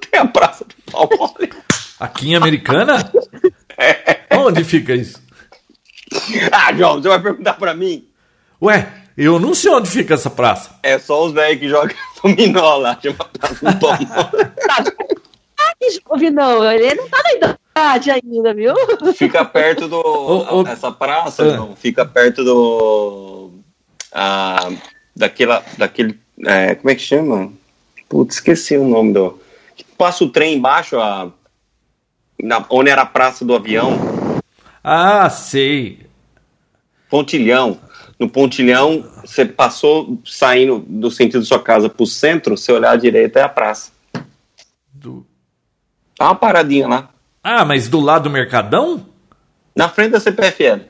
Tem a Praça do Palmole. Aqui em Americana? É. Onde fica isso? Ah, João, você vai perguntar pra mim? Ué, eu não sei onde fica essa praça. É só os velhos que jogam dominó lá, chama Praça do Palmole. não, ele não tá na idade ainda, viu? Fica perto do. Oh, oh, essa praça, ah. não, fica perto do. Ah, daquela. Daquele. É, como é que chama? Putz, esqueci o nome do. Passa o trem embaixo, a, na, onde era a praça do avião. Ah, sei. Pontilhão. No Pontilhão, você passou saindo do sentido da sua casa para o centro, você olhar à direita é a praça. Do... Tá uma paradinha lá. Ah, mas do lado do Mercadão? Na frente da CPFL.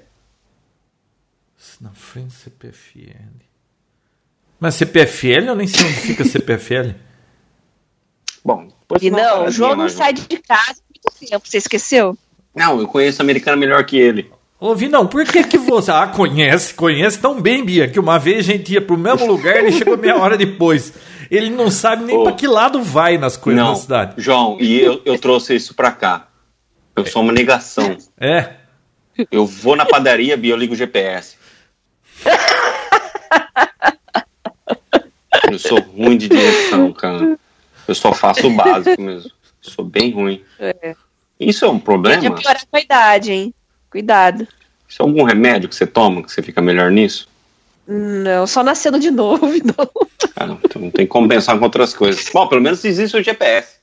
Na frente da CPFL. Mas CPFL eu nem sei onde fica CPFL. Bom, e não, o João não sai de casa muito tempo, você esqueceu? Não, eu conheço a americana melhor que ele. Ô, Vinão, por que que você... Ah, conhece, conhece tão bem, Bia, que uma vez a gente ia pro mesmo lugar e ele chegou meia hora depois. Ele não sabe nem oh. para que lado vai nas coisas não, da cidade. João, e eu, eu trouxe isso para cá. Eu sou uma negação. É. Eu vou na padaria, Bia, eu ligo o GPS. Eu sou ruim de direção, cara. Eu só faço o básico mesmo. Eu sou bem ruim. É. Isso é um problema? Pode piorar com a idade, hein? Cuidado. Isso é algum remédio que você toma que você fica melhor nisso? Não, só nascendo de novo. Não. Ah, então não tem como pensar com outras coisas. Bom, pelo menos existe o GPS.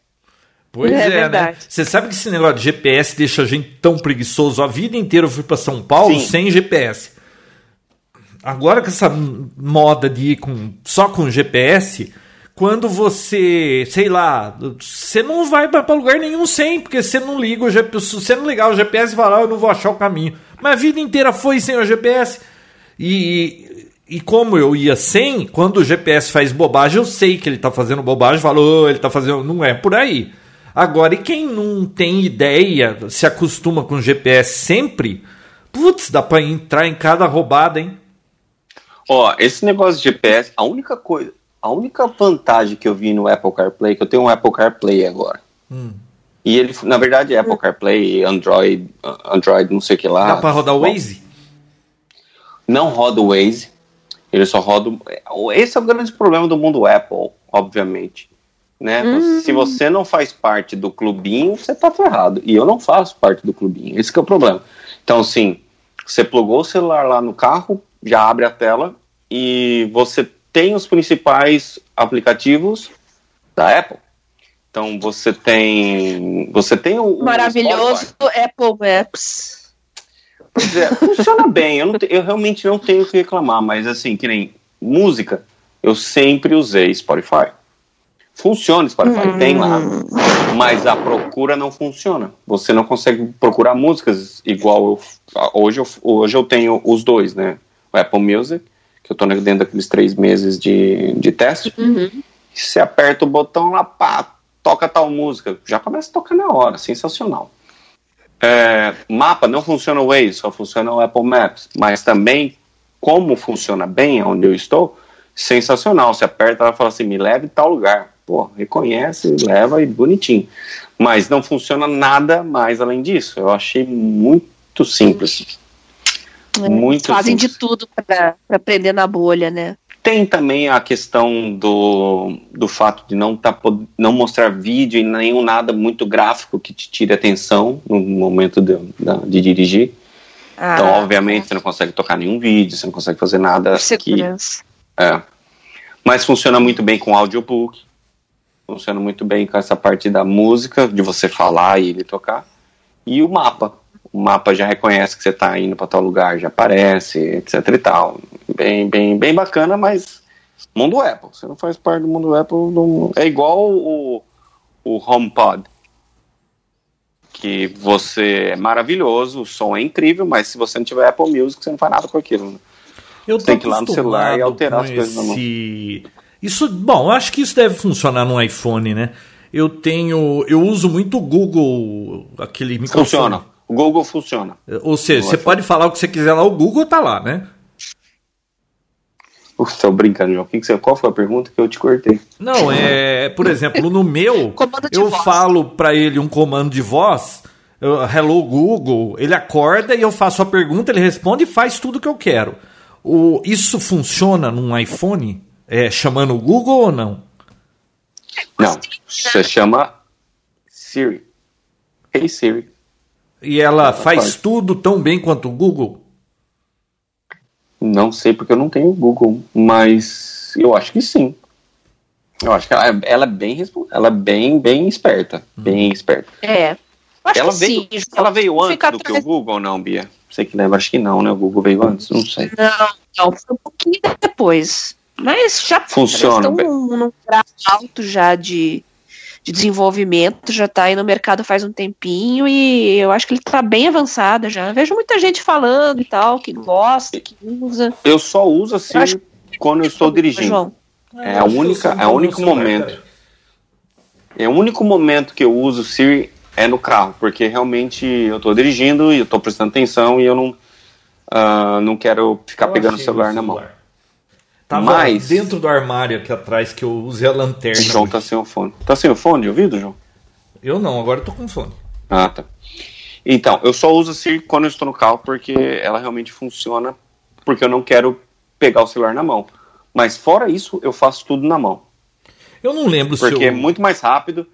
Pois é, é né? Você sabe que esse negócio de GPS deixa a gente tão preguiçoso. A vida inteira eu fui para São Paulo Sim. sem GPS. Agora com essa moda de ir com, só com GPS, quando você, sei lá, você não vai para lugar nenhum sem, porque você não liga o GPS. Você não ligar o GPS, vai lá, eu não vou achar o caminho. Mas a vida inteira foi sem o GPS. E, e como eu ia sem, quando o GPS faz bobagem, eu sei que ele está fazendo bobagem, falou, oh, ele está fazendo. Não é por aí. Agora, e quem não tem ideia, se acostuma com o GPS sempre, putz, dá para entrar em cada roubada, hein? Ó, esse negócio de GPS, a única coisa, a única vantagem que eu vi no Apple CarPlay, que eu tenho um Apple CarPlay agora. Hum. E ele, na verdade, é Apple CarPlay, Android, Android, não sei o que lá. Dá para rodar o Waze? Não roda o Waze. Ele só roda. Esse é o grande problema do mundo Apple, obviamente. Né? Hum. Se você não faz parte do clubinho, você tá ferrado. E eu não faço parte do clubinho. Esse é o problema. Então, assim, você plugou o celular lá no carro, já abre a tela e você tem os principais aplicativos da Apple. Então você tem você tem o maravilhoso o Apple Maps. Pois é, funciona bem. Eu, não, eu realmente não tenho o que reclamar, mas assim que nem música, eu sempre usei Spotify. Funciona, Spotify hum. tem lá, mas a procura não funciona. Você não consegue procurar músicas igual eu, hoje. Eu, hoje eu tenho os dois, né? O Apple Music que eu estou dentro daqueles três meses de, de teste. Uhum. Você aperta o botão lá, pá, toca tal música. Já começa a tocar na hora, sensacional. É, mapa não funciona o Waze, só funciona o Apple Maps. Mas também, como funciona bem onde eu estou, sensacional. Você aperta, ela fala assim: me leve em tal lugar. Pô, reconhece, leva e bonitinho. Mas não funciona nada mais além disso. Eu achei muito simples. É, Muito fazem simples. de tudo para aprender na bolha, né? Tem também a questão do, do fato de não, tá, não mostrar vídeo e nenhum nada muito gráfico que te tire atenção no momento de, de dirigir. Ah, então, obviamente, é. você não consegue tocar nenhum vídeo, você não consegue fazer nada. Que, é. Mas funciona muito bem com audiobook, funciona muito bem com essa parte da música, de você falar e ele tocar. E o mapa o mapa já reconhece que você está indo para tal lugar, já aparece, etc e tal. Bem, bem, bem bacana, mas mundo Apple. Você não faz parte do mundo Apple. Não... É igual o, o HomePod. Que você é maravilhoso, o som é incrível, mas se você não tiver Apple Music, você não faz nada com aquilo. Né? Eu tem que ir lá no celular e alterar as coisas esse... Isso, bom, eu acho que isso deve funcionar no iPhone, né? Eu tenho, eu uso muito o Google, aquele microfone. Funciona. O Google funciona. Ou seja, você pode falar o que você quiser lá, o Google tá lá, né? Estou brincando, João. Que que você, qual foi a pergunta que eu te cortei? Não, é, por exemplo, no meu, eu voz. falo para ele um comando de voz, eu, hello Google, ele acorda e eu faço a pergunta, ele responde e faz tudo que eu quero. O, isso funciona num iPhone, é, chamando o Google ou não? Não, você chama Siri. Hey Siri. E ela faz tudo tão bem quanto o Google? Não sei porque eu não tenho Google, mas eu acho que sim. Eu acho que ela, é, ela é bem ela é bem bem esperta, hum. bem esperta. É. ela veio, sim, ela veio antes do que o Google ou não, Bia? Você que lembra, acho que não, né? O Google veio antes, não sei. Não, não, foi um pouquinho depois. Mas já funciona. Estão num grau alto já de de desenvolvimento, já está aí no mercado faz um tempinho e eu acho que ele está bem avançado já. vejo muita gente falando e tal, que gosta, que usa. Eu só uso assim eu quando eu estou dirigindo. João. É a única, é o único momento. É o único momento que eu uso Siri é no carro, porque realmente eu estou dirigindo e eu estou prestando atenção e eu não, uh, não quero ficar eu pegando o celular, celular na mão. Tava Mas... dentro do armário aqui atrás que eu usei a lanterna. João tá sem o fone. Tá sem o fone de ouvido, João? Eu não, agora eu tô com fone. Ah, tá. Então, eu só uso assim quando eu estou no carro porque ela realmente funciona porque eu não quero pegar o celular na mão. Mas fora isso, eu faço tudo na mão. Eu não lembro porque se Porque eu... é muito mais rápido.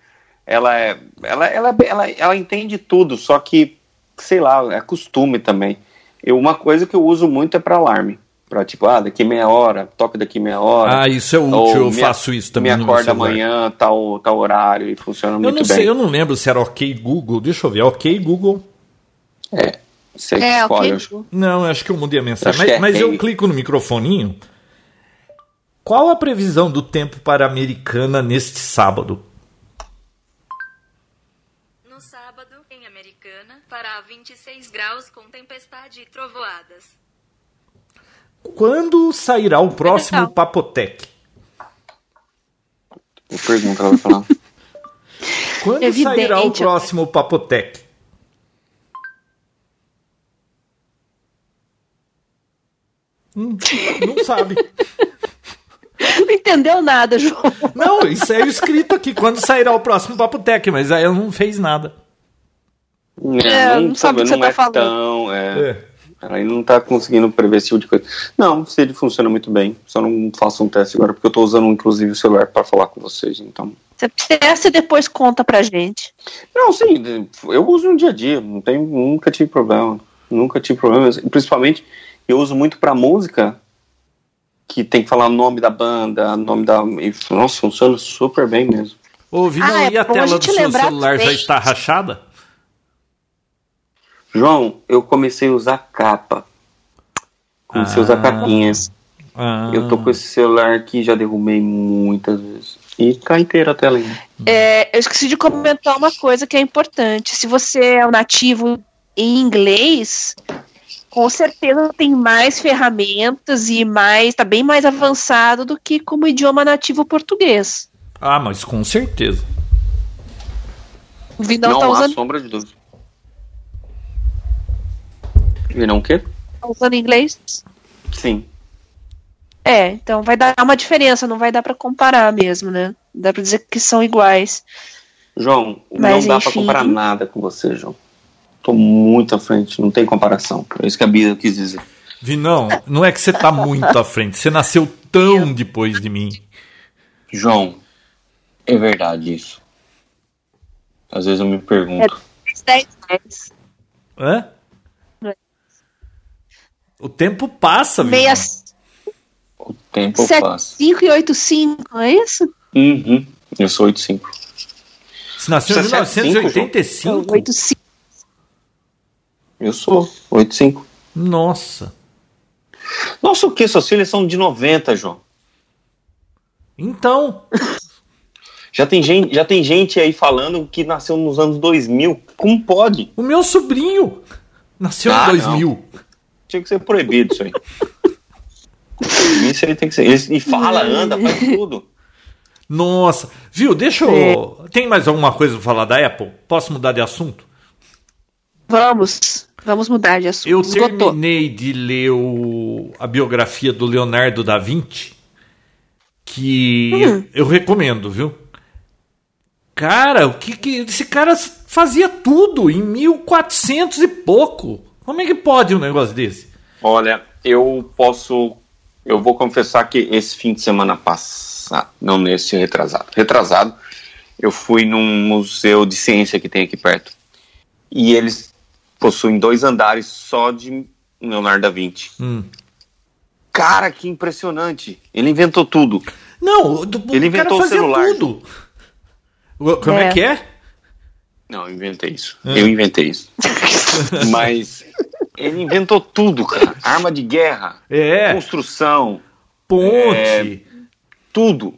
Ela é, ela, ela, ela, ela entende tudo, só que sei lá, é costume também. Eu, uma coisa que eu uso muito é para alarme para tipo, ah, daqui meia hora, toca daqui meia hora. Ah, isso é útil, eu faço isso também. Me acorda amanhã, tal, tal horário e funciona eu muito não sei, bem. Eu não lembro se era ok Google, deixa eu ver, ok Google. É, você é, escolhe. Okay. Não, acho que eu mudei a mensagem. Mas, é mas eu clico no microfoninho. Qual a previsão do tempo para a Americana neste sábado? No sábado, em Americana, fará 26 graus com tempestade e trovoadas. Quando sairá o próximo Legal. Papotec? Eu pergunto, ela vai falar. Quando Evidente. sairá o próximo Papotec? Hum, não sabe. Não entendeu nada, João. Não, isso é escrito aqui. Quando sairá o próximo Papotec, mas aí ela não fez nada. É, não, não sabe o que você tá é falando. Tão, é. Ainda não está conseguindo prever esse tipo de coisa. Não, se ele funciona muito bem. Só não faço um teste agora, porque eu estou usando inclusive o celular para falar com vocês. Então, Você testa e depois conta pra gente. Não, sim, eu uso no dia a dia, não tem, nunca tive problema. Nunca tive problema. Principalmente, eu uso muito pra música, que tem que falar o nome da banda, nome da. e, Nossa, funciona super bem mesmo. Ô, Vinão, Ah, é e a tela do seu celular já está rachada? João, eu comecei a usar capa. Comecei a usar Ah. capinhas. Ah, Eu tô com esse celular aqui, já derrubei muitas vezes. E tá inteira a tela ainda. É, eu esqueci de comentar uma coisa que é importante. Se você é um nativo em inglês, com certeza tem mais ferramentas e mais, tá bem mais avançado do que como idioma nativo português. Ah, mas com certeza. O Vinão não tá há usando, sombra de dúvida. E não o quê? tá usando inglês? Sim. É, então vai dar uma diferença, não vai dar pra comparar mesmo, né? Dá pra dizer que são iguais. João, Mas, não dá pra enfim. comparar nada com você, João. Tô muito à frente, não tem comparação. É isso que a Bia quis dizer. Vinão, não é que você tá muito à frente, você nasceu tão depois de mim. João, é verdade isso. Às vezes eu me pergunto. 10, 10. Hã? É. O tempo passa, Vinão. 6, O tempo 7, passa. 5 e 8, 5, é isso? Uhum. Eu sou 85. Você nasceu em Você é 75, 1985? 8, 5. Eu sou 85. Nossa. Nossa, o que? Suas filhas são de 90, João. Então, Já tem gente, já tem gente aí falando que nasceu nos anos 2000. Como pode? o meu sobrinho nasceu Ah, em 2000. Tinha que ser proibido isso aí. isso aí tem que ser. Ele- E fala, anda, faz tudo. Nossa. Viu, deixa eu... Tem mais alguma coisa pra falar da Apple? Posso mudar de assunto? Vamos, vamos mudar de assunto. Eu Esgotou. terminei de ler o- a biografia do Leonardo da Vinci, que Hum. eu recomendo, viu? Cara, o que que esse cara fazia tudo em 1400 e pouco? Como é que pode um negócio desse? Olha, eu posso. Eu vou confessar que esse fim de semana passado, não nesse retrasado, retrasado, eu fui num museu de ciência que tem aqui perto. E eles possuem dois andares só de Leonardo da Vinci. Hum. Cara, que impressionante! Ele inventou tudo. Não, do- o Ele cara inventou o celular. tudo. Como é. É. que é? Não, eu inventei isso. É. Eu inventei isso. Mas ele inventou tudo, cara. Arma de guerra, É, construção, ponte. é, tudo.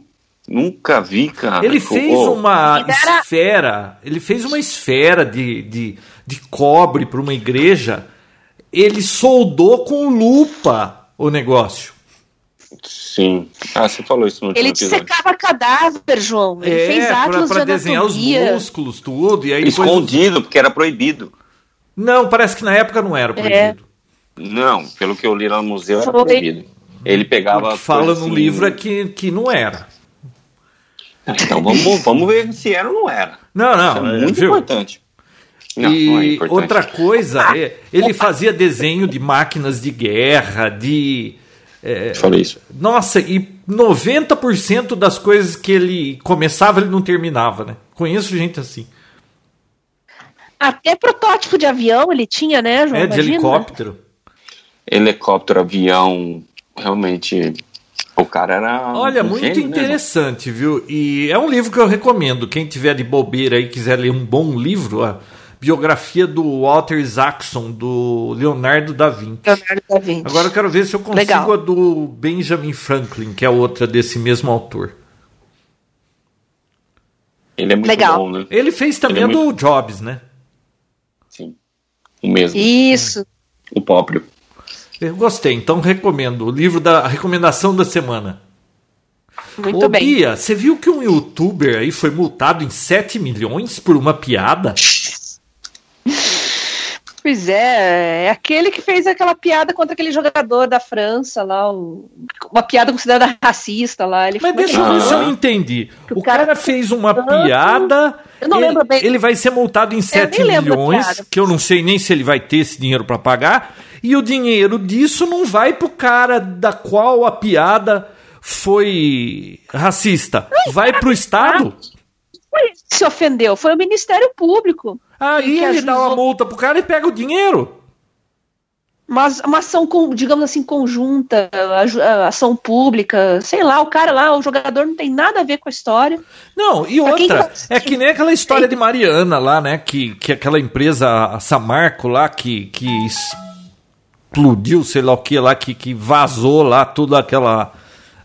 Nunca vi, cara. Ele fez Oh, uma era- esfera, ele fez uma esfera de, de, de cobre para uma igreja. Ele soldou com lupa o negócio. Sim. Ah, você falou isso no último Ele episódio. dissecava cadáver, João. Ele fez é, atlas para de desenhar os músculos, tudo. E aí depois. Escondido, porque era proibido. Não, parece que na época não era proibido. Não, pelo que eu li lá no museu, era Foi. proibido. Ele pegava. O que fala no assim- livro é que, que não era. Então vamos, vamos ver se era ou não era. Não, Isso não, é é, muito viu? importante. Não, e não é importante. outra coisa, é, ele fazia desenho de máquinas de guerra, de. É, Falei isso. Nossa, e 90% das coisas que ele começava, ele não terminava, né? Conheço gente assim. Até protótipo de avião ele tinha, né, João? É, de Imagina. helicóptero. Helicóptero, avião, realmente. O cara era. Olha, um muito gênio, né, interessante, viu? E é um livro que eu recomendo. Quem tiver de bobeira aí quiser ler um bom livro, a biografia do Walter Isaacson, do Leonardo da Vinci. Leonardo da Vinci. Agora eu quero ver se eu consigo Legal. a do Benjamin Franklin, que é outra desse mesmo autor. Ele é muito Legal. bom, né? Ele fez também Ele é a do Jobs, né? Sim. O mesmo. Isso. O próprio. Eu gostei, então recomendo. O livro da a recomendação da semana. Muito Ô, bem. Bia, você viu que um youtuber aí foi multado em 7 milhões por uma piada? Pois é, é aquele que fez aquela piada contra aquele jogador da França lá, um- uma piada considerada racista lá. Ele Mas é deixa eu ver se eu entendi. O O cara, cara fez uma tanto- piada. Eu não ele, lembro bem. ele vai ser multado em 7 nem lembro da milhões, que eu não sei nem se ele vai ter esse dinheiro para pagar. E o dinheiro disso não vai pro cara da qual a piada foi racista. Vai pro Estado. foi ele que se ofendeu, foi o Ministério Público. Aí ele dá uma multa pro cara e pega o dinheiro. Mas uma ação, digamos assim, conjunta, aju- a- ação pública, sei lá, o cara lá, o jogador não tem nada a ver com a história. Não, e outra, é que nem aquela história de Mariana lá, né? Que, que aquela empresa, a Samarco lá, que, que explodiu, sei lá o que lá, que, que vazou lá tudo aquela.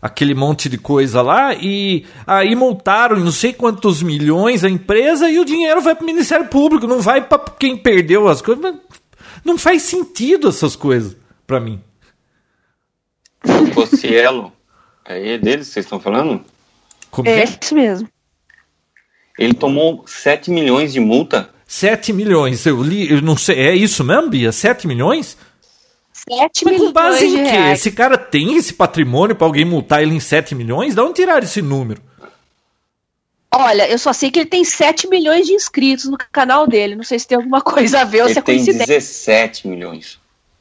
Aquele monte de coisa lá, e aí multaram não sei quantos milhões a empresa e o dinheiro vai pro Ministério Público, não vai pra quem perdeu as coisas. Não faz sentido essas coisas pra mim. O Cossielo, é deles que vocês estão falando? Como É é? isso mesmo. Ele tomou 7 milhões de multa. 7 milhões, eu li, eu não sei, é isso mesmo, Bia? 7 milhões? 7 Mas com milhões base de em quê? reais. Esse cara tem esse patrimônio pra alguém multar ele em 7 milhões? Da onde tiraram esse número? Olha, eu só sei que ele tem 7 milhões de inscritos no canal dele. Não sei se tem alguma coisa a ver ou se Ele é tem coincidência. 17 milhões.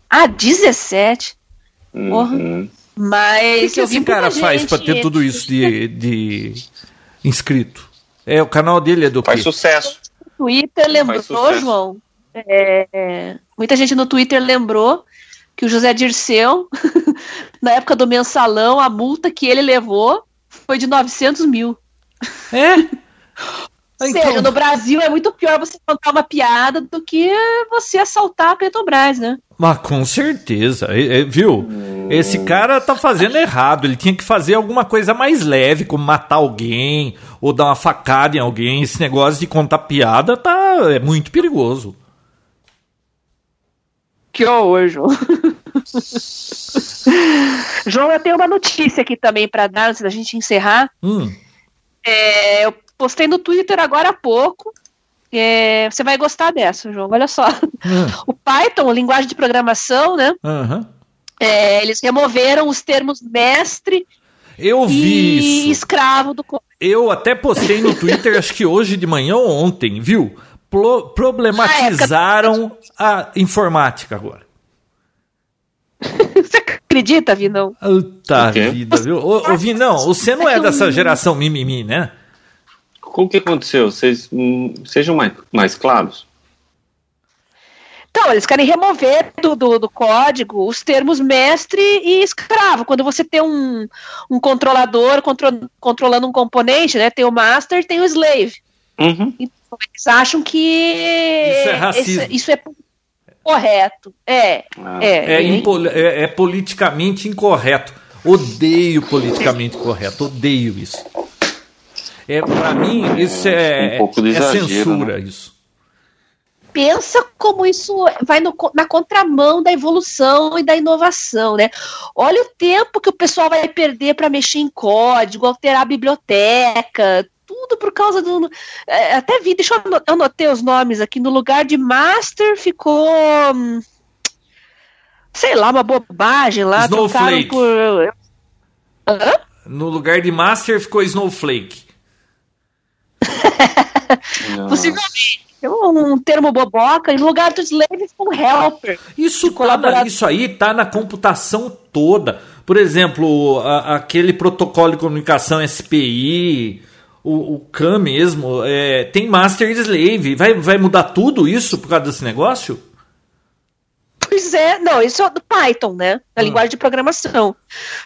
Ah, 17? Porra. Uhum. O Mas que, que esse cara faz pra ter tudo isso de, de inscrito? É, o canal dele é do Faz quê? sucesso. Twitter lembrou. João. é, é, muita gente no Twitter lembrou que o José Dirceu, na época do mensalão, a multa que ele levou foi de 900 mil. É? Ou Então- seja, no Brasil é muito pior você contar uma piada do que você assaltar a Petrobras, né? Mas com certeza, é- é, viu? Esse cara tá fazendo errado. Ele tinha que fazer alguma coisa mais leve, como matar alguém ou dar uma facada em alguém. Esse negócio de contar piada tá é muito perigoso. Que horror, João. João, eu tenho uma notícia aqui também para dar antes da gente encerrar. Hum, É, eu postei no Twitter agora há pouco. É, você vai gostar dessa, João. Olha só. hum, O Python, linguagem de programação, né? aham. é, eles removeram os termos mestre Eu vi e isso. escravo do. Eu até postei no Twitter, acho que hoje de manhã ou ontem, viu? Plo- problematizaram a informática agora. Acredita, Vinão? Quê? vida, viu? Ô, ô Vinão, você não é dessa geração mimimi, né? O que aconteceu? Vocês hum, sejam mais, mais claros. Então, eles querem remover do, do, do código os termos mestre e escravo. Quando você tem um, um controlador contro- controlando um componente, né? Tem o master tem o slave. Uhum. Então, eles acham que Isso é racismo. esse- isso é correto. É, Ah. é. É, é. impo- é- é politicamente incorreto. Odeio politicamente correto, odeio isso. É, para mim, isso é, Um pouco de é exagero, censura, né? isso. pensa como isso vai no- na contramão da evolução e da inovação, né? Olha o tempo que o pessoal vai perder para mexer em código, alterar a biblioteca, tudo por causa do. é, até vi, deixa eu ano- eu anotei os nomes aqui. No lugar de master ficou. hum, Sei lá, uma bobagem lá. Snowflake. por. Hã? No lugar de master ficou Snowflake. Possivelmente. É um termo boboca, e no lugar do slave ficou um helper. Isso, tá na- isso aí tá na computação toda. Por exemplo, a- aquele protocolo de comunicação SPI, o, o CAN mesmo, é, tem master slave. Vai, vai mudar tudo isso por causa desse negócio? Pois é, não, isso é do Python, né? Da Hum. linguagem de programação.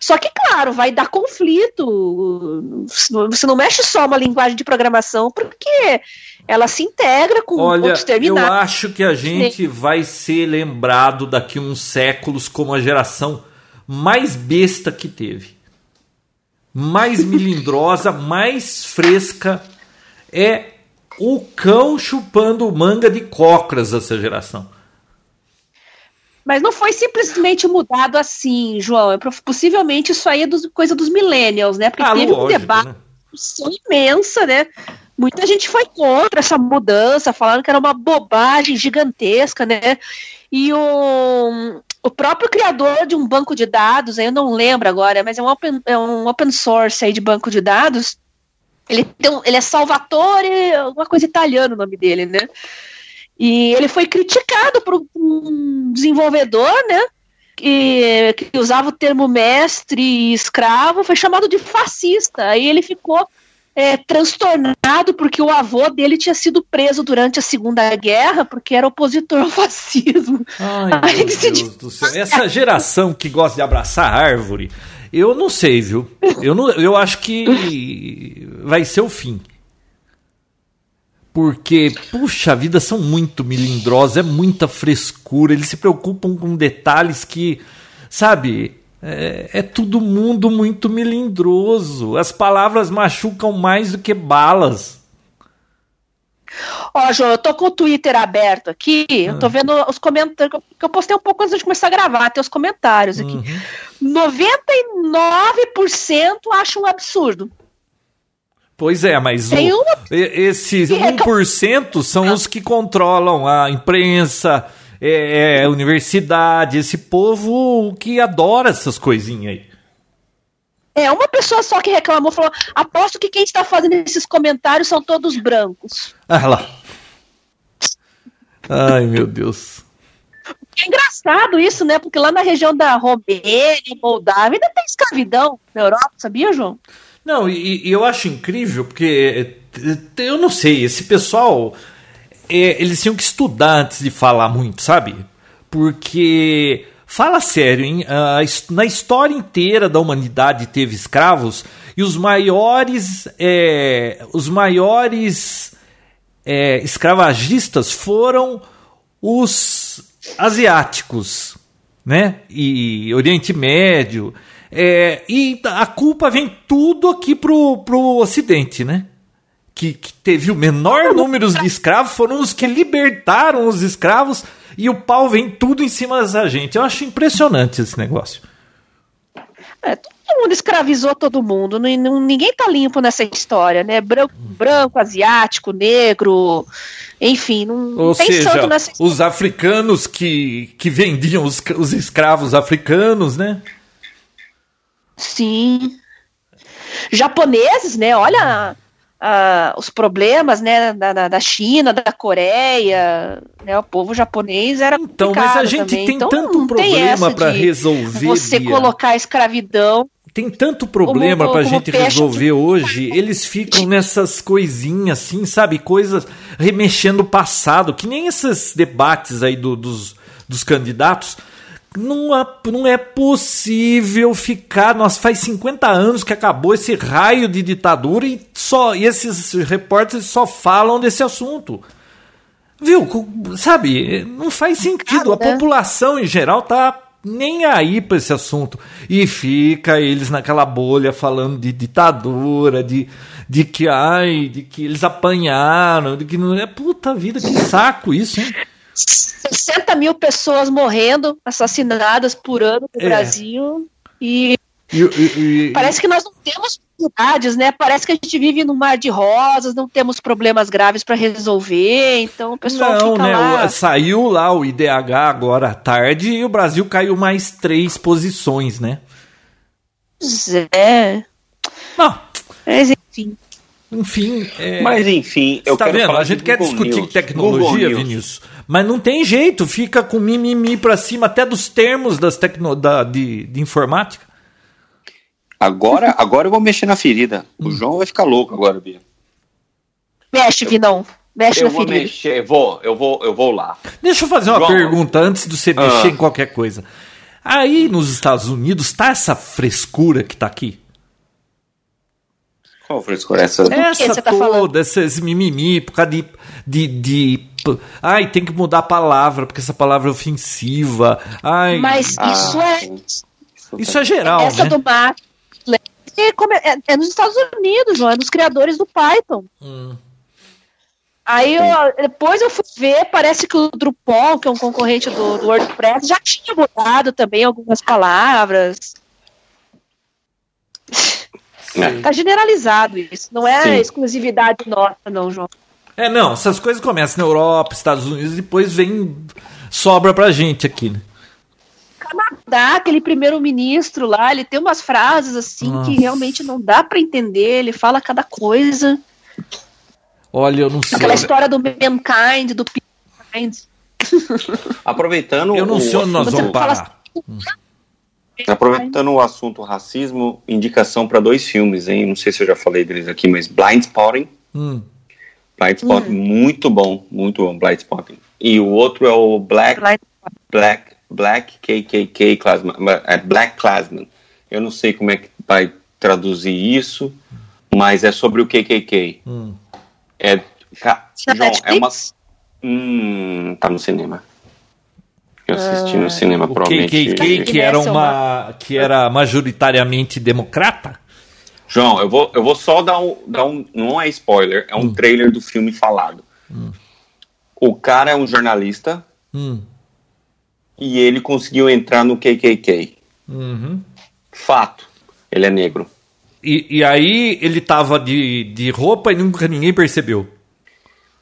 Só que, claro, vai dar conflito. Você não mexe só uma linguagem de programação, porque ela se integra com Olha, outros eu terminais. acho que a gente vai ser lembrado daqui uns séculos como a geração mais besta que teve. Mais melindrosa, mais fresca. É o cão chupando manga de cócoras essa geração. Mas não foi simplesmente mudado assim, João. É possivelmente isso aí é dos- coisa dos millennials, né? Porque Ah, teve um lógico, debate né? imensa, né? Muita gente foi contra essa mudança, falando que era uma bobagem gigantesca, né? E o, o próprio criador de um banco de dados, eu não lembro agora, mas é um open, é um open source aí de banco de dados. Ele, tem um- ele é Salvatore, alguma coisa italiana o nome dele, né? E ele foi criticado por um desenvolvedor, né? Que, que usava o termo mestre e escravo, foi chamado de fascista. Aí ele ficou é, transtornado porque o avô dele tinha sido preso durante a Segunda Guerra porque era opositor ao fascismo. Ai, meu Deus do céu. Essa geração que gosta de abraçar árvore, eu não sei, viu? Eu, não, eu acho que vai ser o fim. Porque, puxa a vida, são muito melindrosos, é muita frescura, eles se preocupam com detalhes que, sabe, é, é todo mundo muito melindroso. As palavras machucam mais do que balas. Ó, João, eu tô com o Twitter aberto aqui, ah. eu tô ah. vendo os comentários, que eu postei um pouco antes de começar a gravar, tem os comentários aqui. Uhum. 99% acham um absurdo. Pois é, mas o, esses 1% são os que controlam a imprensa, é, é, universidade, esse povo que adora essas coisinhas aí. É, uma pessoa só que reclamou falou: aposto que quem está fazendo esses comentários são todos brancos. Ah lá. Ai, meu Deus. É engraçado isso, né? Porque lá na região da Romênia, Moldávia, ainda tem escravidão na Europa, sabia, João? Não, e, e eu acho incrível, porque eu não sei, esse pessoal é, eles tinham que estudar antes de falar muito, sabe? Porque, fala sério, hein? na história inteira da humanidade teve escravos e os maiores, é, os maiores é, escravagistas foram os asiáticos, né? E Oriente Médio. É, e a culpa vem tudo aqui pro, pro Ocidente, né? Que, que teve o menor número de escravos foram os que libertaram os escravos e o pau vem tudo em cima da gente. Eu acho impressionante esse negócio. É, todo mundo escravizou todo mundo, ninguém tá limpo nessa história, né? Branco, branco asiático, negro, enfim, não Ou tem seja, santo nessa história. Os africanos que, que vendiam os, os escravos africanos, né? Sim. Japoneses, né? Olha uh, os problemas né, da, da China, da Coreia, né, o povo japonês era Então, mas a gente também. tem então, tanto problema para resolver. Você Bia. colocar a escravidão tem tanto problema para a gente resolver hoje. Eles ficam nessas coisinhas assim, sabe? Coisas remexendo o passado, que nem esses debates aí do, dos, dos candidatos não é, não é possível ficar. Nós faz 50 anos que acabou esse raio de ditadura e só e esses repórteres só falam desse assunto. Viu? Sabe? Não faz sentido. A população em geral tá nem aí para esse assunto. E fica eles naquela bolha falando de ditadura, de, de que ai, de que eles apanharam, de que não é puta vida, que saco isso, hein? 60 mil pessoas morrendo, assassinadas por ano no é. Brasil. E, e, e, parece que nós não temos dificuldades, né? Parece que a gente vive num mar de rosas, não temos problemas graves para resolver. Então o pessoal não, fica né? lá. Saiu lá o IDH agora à tarde e o Brasil caiu mais três posições, né? É. Não. Mas enfim. Enfim. É... Mas enfim, eu tá vendo? A gente quer Google discutir News. tecnologia, Vinícius. Mas não tem jeito, fica com mimimi pra cima até dos termos das tecno, da, de, de informática. Agora, agora eu vou mexer na ferida. O hum. João vai ficar louco agora, Bia. Mexe, Vinão. Mexe eu na vou ferida. Mexer, vou, eu vou, eu vou lá. Deixa eu fazer uma João, pergunta antes de você ah. mexer em qualquer coisa. Aí nos Estados Unidos tá essa frescura que tá aqui? Qual frescura? Essa, essa tá toda, esses mimimi, por causa de, de, de Ai, tem que mudar a palavra, porque essa palavra é ofensiva. Ai, Mas ah, isso é. Isso é geral. Essa né? do Mar é, é, é, nos Estados Unidos, João, é dos criadores do Python. Hum. Aí eu, depois eu fui ver, parece que o Drupal, que é um concorrente do, do WordPress, já tinha mudado também algumas palavras. É. Tá generalizado isso, não é Sim. exclusividade nossa, não, João. É, não, essas coisas começam na Europa, Estados Unidos, e depois vem. sobra pra gente aqui, né? Canadá, aquele primeiro-ministro lá, ele tem umas frases assim Nossa. que realmente não dá para entender, ele fala cada coisa. Olha, eu não sei. Aquela história do mankind, do kind. Aproveitando. Eu não sei onde nós vamos parar. Assim, Aproveitando o assunto racismo, indicação para dois filmes, hein? Não sei se eu já falei deles aqui, mas Blind Spotting. Hum. Blind Spotting, muito bom, muito bom, Blind Spotting. E o outro é o Black, Blind Black, Black KKK Classman, é Black Classman. Eu não sei como é que vai traduzir isso, mas é sobre o KKK. Hum. É, ca- Na João, é uma. Hum, tá no cinema. Eu assisti no cinema, O provavelmente. KKK, que era uma que era majoritariamente democrata? João, eu vou, eu vou só dar um, dar um. Não é spoiler, é um trailer do filme falado. O cara é um jornalista Hum. E ele conseguiu entrar no KKK. Uhum. Fato. Ele é negro. E, e aí ele tava de, de roupa e nunca ninguém percebeu.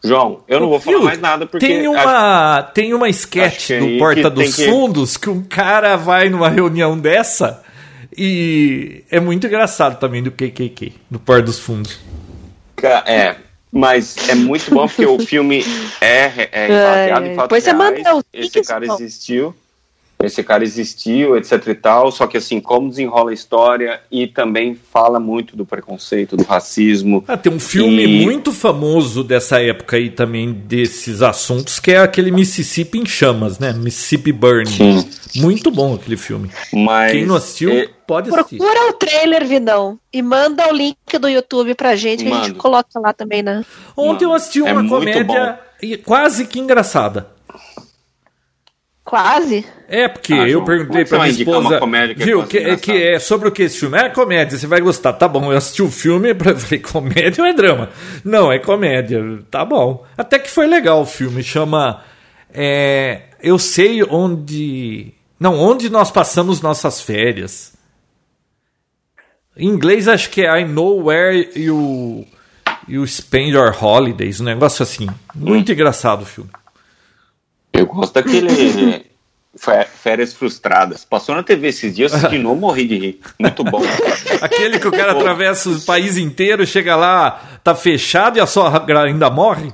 João, eu não vou falar mais nada porque. tem uma tem uma sketch acho do Porta dos que- Fundos que um cara vai numa reunião dessa e é muito engraçado também do KKK, do Porta dos Fundos. É, mas é muito bom porque o filme é, é baseado em ai. fatos Depois você manda reais. os Esse cara João. existiu. Esse cara existiu, etc e tal. Só que assim, como desenrola a história e também fala muito do preconceito, do racismo. Ah, tem um filme E- muito famoso dessa época aí também, desses assuntos, que é aquele Mississippi em Chamas, né? Mississippi Burning. Sim. Muito bom aquele filme. Mas Quem não assistiu, é- pode assistir. Procura o trailer, Vidão, e manda o link do YouTube pra gente, que a gente Mando. coloca lá também, né? Ontem eu assisti É uma muito comédia e- quase que engraçada. Quase. É, porque Ah, eu João, perguntei é pra minha esposa. comédia que é viu, quase que, que é sobre o que esse filme? É comédia, você vai gostar. Tá bom, eu assisti o filme, eu falei, comédia ou é drama? Não, é comédia. Tá bom. Até que foi legal o filme. Chama. é, eu sei onde. Não, onde nós passamos nossas férias. Em inglês acho que é I know where you, you spend your holidays, um negócio assim. Muito engraçado o filme. Eu gosto daquele. Fé- Férias Frustradas. Passou na TV esses dias, assisti de novo, morri de rir. Muito bom. Aquele que o cara atravessa o país inteiro, chega lá, tá fechado e a sogra ainda morre.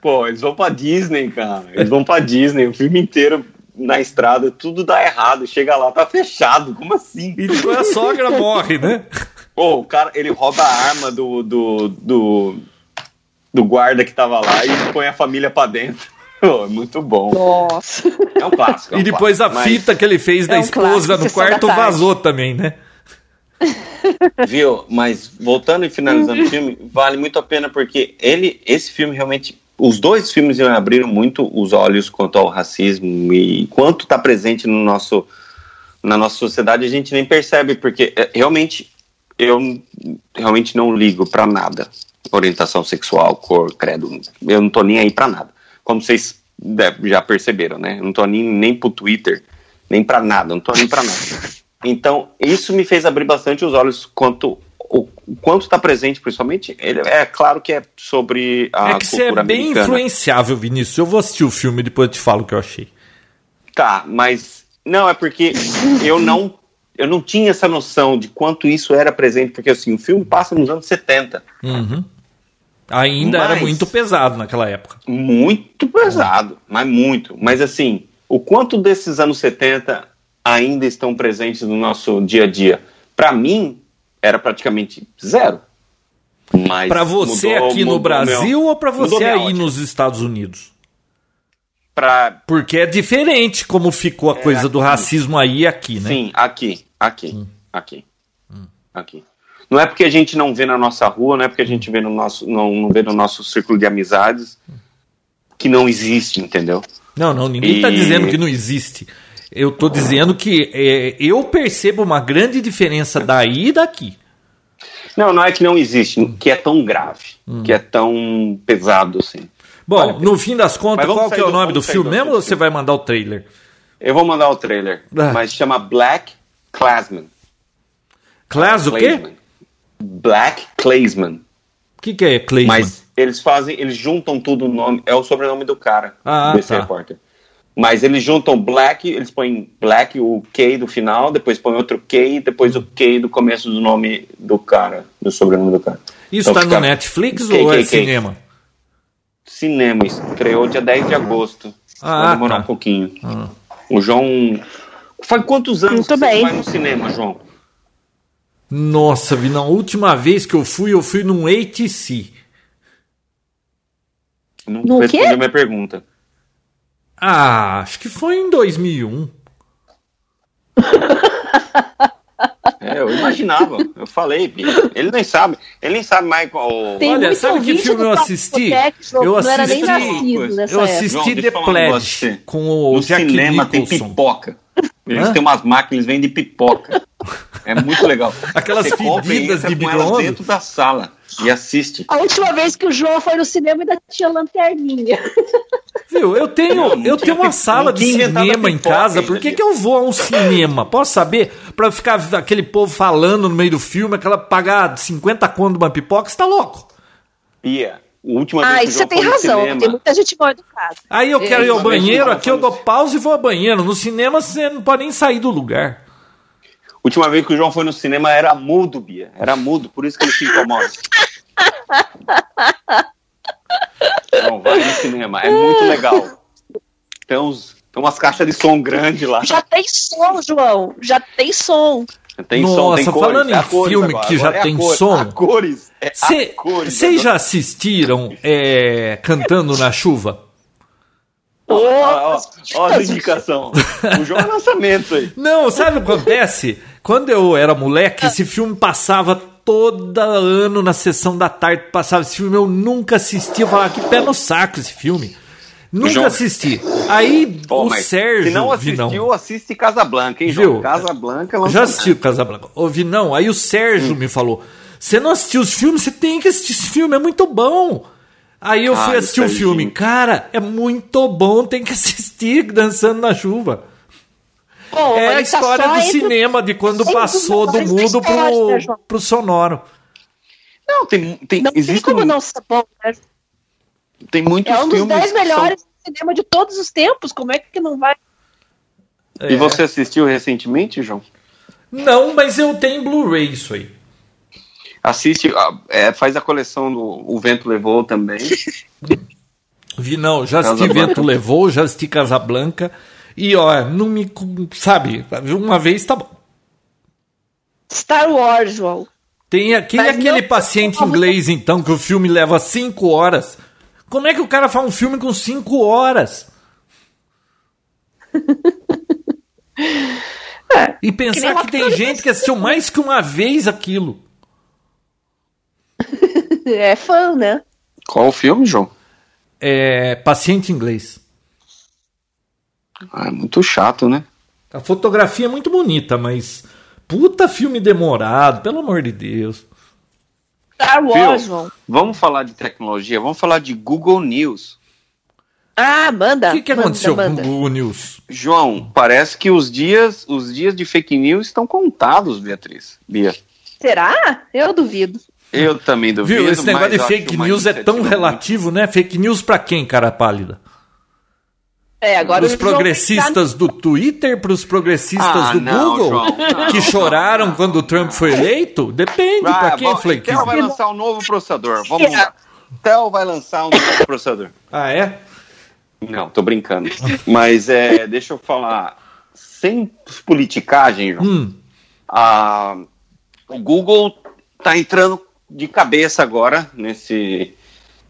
Pô, eles vão pra Disney, cara. Eles vão pra Disney, o filme inteiro na estrada, tudo dá errado. Chega lá, tá fechado. Como assim? E depois a sogra morre, né? Pô, o cara, ele rouba a arma do, do, do, do guarda que tava lá e põe a família pra dentro. É muito bom. Nossa. É um clássico. é um E depois a clássico, fita que ele fez da É um esposa clássico, no quarto vazou também, né? Mas, viu? Mas voltando e finalizando o filme, vale muito a pena porque ele, esse filme realmente. Os dois filmes me abriram muito os olhos quanto ao racismo e quanto está presente no nosso, na nossa sociedade a gente nem percebe, porque é, realmente eu realmente não ligo para nada. Orientação sexual, cor, credo. Eu não tô nem aí para nada. Como vocês de- já perceberam, né? Eu não tô nem, nem pro Twitter, nem para nada, não tô nem para nada. Então, isso me fez abrir bastante os olhos quanto o o quanto está presente, principalmente. Ele, é claro que é sobre a é que você é cultura bem americana. influenciável, Vinícius. Eu vou assistir o filme e depois eu te falo o que eu achei. Tá, mas não é porque eu não eu não tinha essa noção de quanto isso era presente, porque assim, o filme passa nos anos 70. Uhum. Ainda era Mas- muito pesado naquela época. Muito pesado, mas muito. Mas assim, o quanto desses anos 70 ainda estão presentes no nosso dia a dia? Para mim, era praticamente zero. Mas Pra você mudou- aqui no mudou Brasil meu- ou pra mudou você aí nos Estados Unidos? Pra, Porque é diferente como ficou a coisa do aqui. racismo aí e aqui, né? Sim, aqui, aqui, aqui, aqui. Não é porque a gente não vê na nossa rua, não é porque a gente vê no nosso, não, não vê no nosso círculo de amizades que não existe, entendeu? Não, não, ninguém está E- dizendo que não existe. Eu tô dizendo que é, eu percebo uma grande diferença daí e daqui. Não, não é que não existe, que é tão grave, que é tão pesado assim. Bom, Olha, no fim das contas, qual que é o do- nome do filme mesmo ou você vai mandar o trailer? Eu vou mandar o trailer, Ah. mas chama Black Classman. Class o quê? Black Claysman. O que, que é Cleisman? Mas eles fazem, eles juntam tudo o nome, é o sobrenome do cara, Ah, desse tá. repórter. Mas eles juntam Black, eles põem Black, o K do final, depois põem outro K, depois o K do começo do nome do cara, do sobrenome do cara. Isso Então tá no Netflix ou é KKK. cinema? Cinema, estreou dia 10 de agosto. Ah, Vai demorar tá. um pouquinho. Ah. O João, Faz quantos anos Muito que bem. você vai no cinema, João? Nossa, vi, na última vez que eu fui, eu fui num ATC. Não No quê? respondeu minha pergunta. Ah, acho que foi em 2001. É, eu imaginava. Eu falei. Ele nem sabe. Ele nem sabe mais qual. Tem Olha, sabe que filme eu assisti? João, Eu não era nem assisti- Eu assisti João, The Pledge com o No Jack cinema tem Nicholson. pipoca. Eles Hã? têm umas máquinas, vendem pipoca. É muito legal. Aquelas Você e fedidas de micro-ondas. dentro da sala e assiste. A última vez que o João foi no cinema ainda tinha lanterninha. Viu, eu tenho, Não, eu tenho uma sala de cinema em casa. Por que, que eu vou a um cinema? Posso saber? Pra ficar aquele povo falando no meio do filme, aquela pagar 50 conto de uma pipoca, você tá louco? Bia, a última Ah, vez que isso o você tem razão. cinema, Tem muita gente mal educada. Aí eu quero ir ao banheiro, aqui eu dou pausa e vou ao banheiro. No cinema você não pode nem sair do lugar. Última vez que o João foi no cinema era mudo, Bia. Era mudo, por isso que ele se incomoda. João, vai no cinema, é muito legal. Tem, uns, tem umas caixas de som grande lá. Já tem som, João. Já tem som. Tem Nossa, som, tem cores. falando em é cores filme agora. que já Agora é a tem cores, som. Cores. É Vocês cores agora. já assistiram é, Cantando na Chuva? Ó, as indicações. O João é lançamento aí. Não, sabe o que acontece? Quando eu era moleque, esse filme passava todo ano na sessão da tarde. Passava esse filme, eu nunca assisti. Eu falava, que pé no saco esse filme. Nunca João- assisti. Aí Pô, o Sérgio. Se não assistiu, Vinão, assiste Casablanca, hein, João? Viu? Casablanca é Eu lançamento. já assisti o Casablanca. Ouvi, não. Aí o Sérgio me falou: Você não assistiu os filmes? Você tem que assistir esse filme, é muito bom. Aí eu Ah, fui assistir o Serginho. filme. Cara, é muito bom, tem que assistir Dançando na Chuva. É a tá história só do entre- cinema, de quando passou do mudo história, né, pro, pro sonoro. Não, tem, tem, Não tem existe como não ser bom, né? tem muitos É um dos filmes 10 que são- melhores do cinema de todos os tempos. Como é que não vai? E É. você assistiu recentemente, João? Não, mas eu tenho Blu-ray isso aí. Assiste, ah, é, faz a coleção do O Vento Levou também. Vi, não, já assisti Casablanca. Vento Levou, já assisti Casablanca. E, ó, não me. Sabe, uma vez tá bom. Star Wars, João. Tem aquele, Mas aquele não- paciente inglês, então, que o filme leva cinco horas. Como é que o cara faz um filme com cinco horas? É, E Que pensar nem que tem gente que assistiu mais que uma vez aquilo. É fã, né? Qual o filme, João? É, paciente inglês. Ah, é muito chato, né? A fotografia é muito bonita, mas. Puta filme demorado, pelo amor de Deus. Star Wars, Viu? João. Vamos falar de tecnologia, vamos falar de Google News. Ah, manda. O que, que manda, aconteceu manda. com o Google News? João, parece que os dias, os dias de fake news estão contados, Beatriz. Bia. Será? Eu duvido. Eu também duvido. Viu? Esse negócio mas de fake news é tão relativo, né? Fake news pra quem, cara pálida? É, agora Os progressistas do Twitter, pros progressistas Ah, do não, Google, João, não. que choraram quando o Trump foi eleito? Depende Ah, pra quem, bom, Flake. Intel vai lançar um novo processador. Vamos lá. Intel vai lançar um novo processador. Ah, é? Não, tô brincando. Mas é, deixa eu falar. Sem politicagem, João, Hum, a- o Google tá entrando de cabeça agora nesse,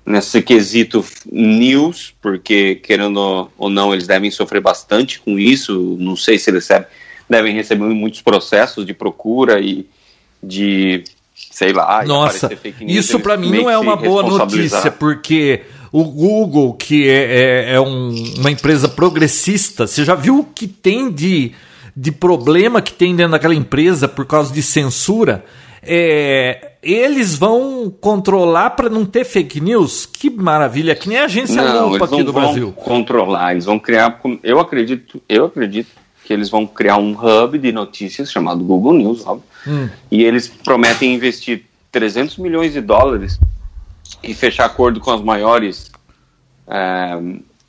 nesse quesito news, porque, querendo ou não, eles devem sofrer bastante com isso. Não sei se eles recebem- devem receber muitos processos de procura e de, sei lá, Nossa, news, isso pra mim não é uma boa notícia, porque o Google, que é, é- é um- uma empresa progressista, você já viu o que tem de, de problema que tem dentro daquela empresa por causa de censura? É, eles vão controlar para não ter fake news? Que maravilha, que nem a agência Não, Lupa aqui do vão Brasil. controlar, eles vão criar. Eu acredito, eu acredito que eles vão criar um hub de notícias chamado Google News, óbvio. Hum. E eles prometem investir 300 milhões de dólares e fechar acordo com as maiores é,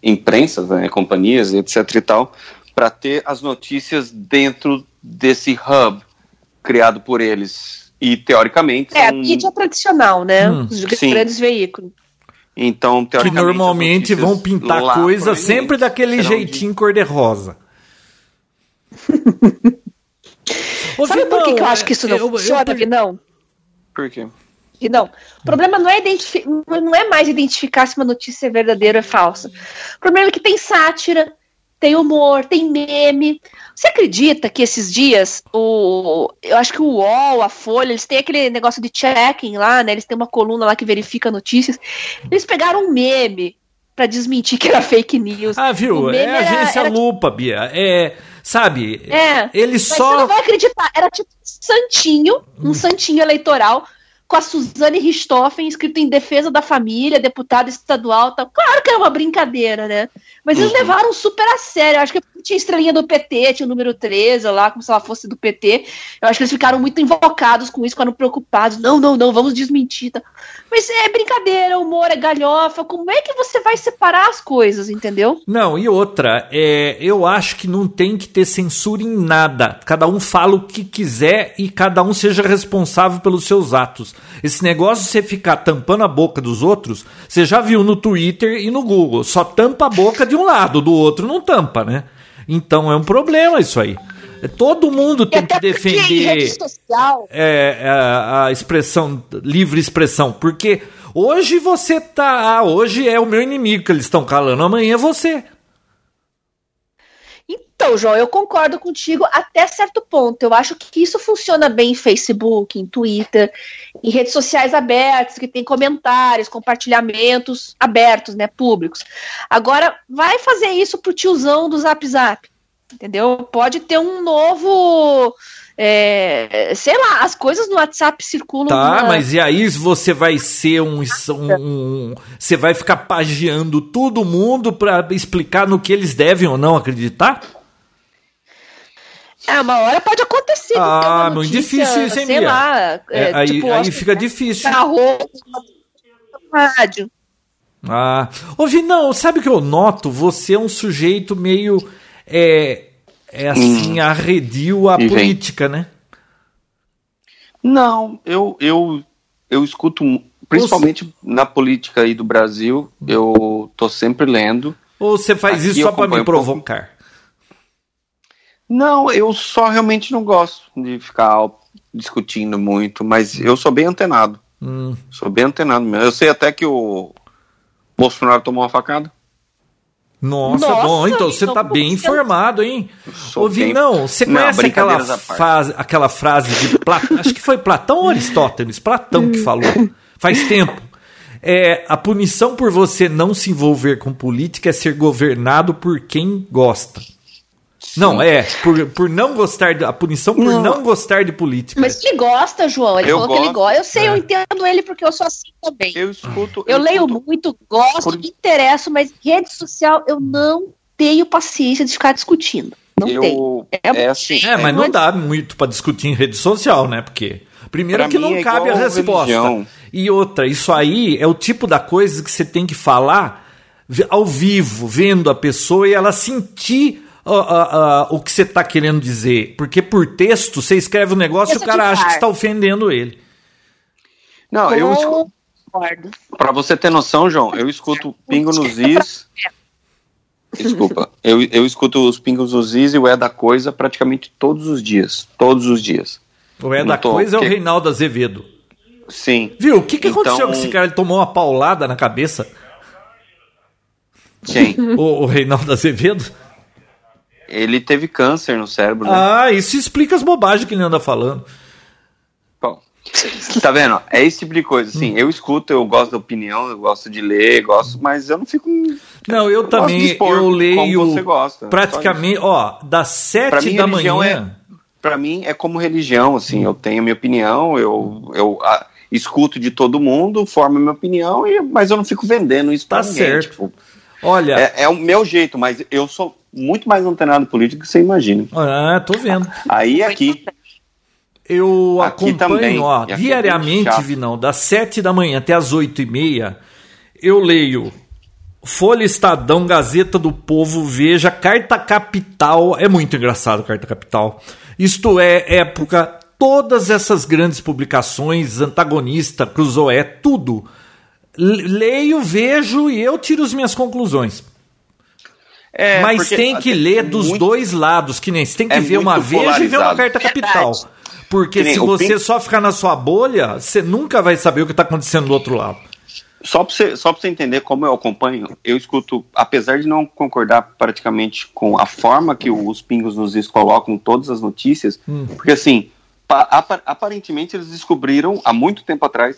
imprensas, né, companhias, etc e tal, para ter as notícias dentro desse hub criado por eles. E teoricamente É, a são- mídia tradicional, né? Hum, Os sim. grandes veículos. então Que teoricamente as normalmente vão pintar lá coisa sempre daquele serão de- jeitinho cor-de-rosa. Sabe por que, que eu acho que isso não eu- eu- funciona, Vinão? Por quê? Não. O problema não é, identifi- não é mais identificar se uma notícia é verdadeira ou é falsa. O problema é que tem sátira, tem humor, tem meme. Você acredita que esses dias, o, eu acho que o UOL, a Folha, eles têm aquele negócio de checking lá, né? Eles têm uma coluna lá que verifica notícias. Eles pegaram um meme pra desmentir que era fake news. Ah, viu? É meme a era- agência era lupa, Bia. É, sabe? É. Ele Mas você só. não vai acreditar. Era tipo um santinho, um Hum. santinho eleitoral, com a Suzane Richthofen escrito em defesa da família, deputada estadual. Tal. Claro que era uma brincadeira, né? Mas eles Uhum. levaram super a sério. Eu acho que tinha estrelinha do PT, tinha o número 13 lá, como se ela fosse do PT. Eu acho que eles ficaram muito invocados com isso, ficaram preocupados. Não, não, não, vamos desmentir. Tá? Mas é brincadeira, humor, é galhofa. Como é que você vai separar as coisas, entendeu? Não, e outra, é, eu acho que não tem que ter censura em nada. Cada um fala o que quiser e cada um seja responsável pelos seus atos. Esse negócio de você ficar tampando a boca dos outros, você já viu no Twitter e no Google. Só tampa a boca de um lado, do outro não tampa, né? Então é um problema isso aí. Todo mundo tem que defender é, é, a expressão, livre expressão, porque hoje você tá. ah, hoje é o meu inimigo que eles estão calando, amanhã é você. Então, João, eu concordo contigo até certo ponto. Eu acho que isso funciona bem em Facebook, em Twitter, em redes sociais abertas, que tem comentários, compartilhamentos abertos, né, públicos. Agora, vai fazer isso pro tiozão do Zap Zap, entendeu? Pode ter um novo... é, sei lá, as coisas no WhatsApp circulam... Tá, numa- mas e aí você vai ser um. um- você vai ficar pagiando todo mundo pra explicar no que eles devem ou não acreditar? É, uma hora pode acontecer. Ah, muito difícil isso, hein, Sei lá. É, é, aí tipo, aí fica difícil. na roupa, na rádio. Ah, ô Vinão, sabe o que eu noto? Você é um sujeito meio. É, é assim, arredio à E vem. política, né? Não, eu, eu, eu escuto, principalmente na política aí do Brasil, eu tô sempre lendo. Ou você faz Aqui isso só pra me um provocar? Não, eu só realmente não gosto de ficar discutindo muito, mas eu sou bem antenado. Hum. Sou bem antenado mesmo. Eu sei até que o Bolsonaro tomou uma facada. Nossa, Nossa, bom, então você tá bem informado, hein? Ô, bem- Vinão, você Não, conhece aquela à parte. frase, aquela frase de Platão? Acho que foi Platão ou Aristóteles? Platão que falou. Faz tempo. É, a punição por você não se envolver com política é ser governado por quem gosta. Não, é, por, por não gostar, de, a punição por não, Não. gostar de política. Mas ele gosta, João. Ele Eu falou que ele gosto. gosta. Eu sei, É. eu entendo ele porque eu sou assim também. Eu, Eu escuto. leio escuto- muito, gosto, Por- me interesso, mas rede social eu não tenho paciência de ficar discutindo. Não eu, tenho. É, é assim. É, mas não dá muito pra discutir em rede social, né? Porque primeiro Pra que não é cabe a resposta. religião. E outra, isso aí é o tipo da coisa que você tem que falar ao vivo, vendo a pessoa e ela sentir ó, ó, o que você tá querendo dizer. Porque por texto você escreve um negócio e o cara acha que está ofendendo ele. Não, eu escuto. Pra você ter noção, João, eu escuto Pingo nos Is. Desculpa. Eu, eu escuto os Pingos nos Is e o É da Coisa praticamente todos os dias. Todos os dias. O é da tô, coisa é o Reinaldo Azevedo. Sim. Viu? O que, que Então- aconteceu com esse cara? Ele tomou uma paulada na cabeça? Sim. O, o Reinaldo Azevedo? Ele teve câncer no cérebro, né? Ah, isso explica as bobagens que ele anda falando. Bom, tá vendo? É esse tipo de coisa. Assim, eu escuto, eu gosto da opinião, eu gosto de ler, gosto, mas eu não fico. Não, eu, de também, expor eu leio você gosta, praticamente, ó, das sete mim, da manhã. Pra mim é como religião, assim, eu tenho a minha opinião, eu, eu ah, escuto de todo mundo, formo a minha opinião, e, mas eu não fico vendendo isso pra Tá ninguém. certo. tipo, Olha, é, é o meu jeito, mas eu sou muito mais antenado político que você imagina. ah, tô vendo. Aí aqui, Eu Aqui acompanho, também. ó, é diariamente, chato. Vinão, das sete da manhã até as oito e meia, eu leio Folha Estadão, Gazeta do Povo, Veja, Carta Capital, é muito engraçado Carta Capital. Isto é época, todas essas grandes publicações, Antagonista, Cruzoé, tudo. Leio, vejo e eu tiro as minhas conclusões. É, Mas porque tem que é ler dos muito- dois lados, que nem você tem que É ver uma vez e ver uma carta capital. Porque Que nem se você Pink- só ficar na sua bolha, você nunca vai saber o que está acontecendo do outro lado. Só para você, só pra você entender como eu acompanho, eu escuto, apesar de não concordar praticamente com a forma que os pingos nos colocam todas as notícias, Hum. porque assim, pa- apa- aparentemente eles descobriram há muito tempo atrás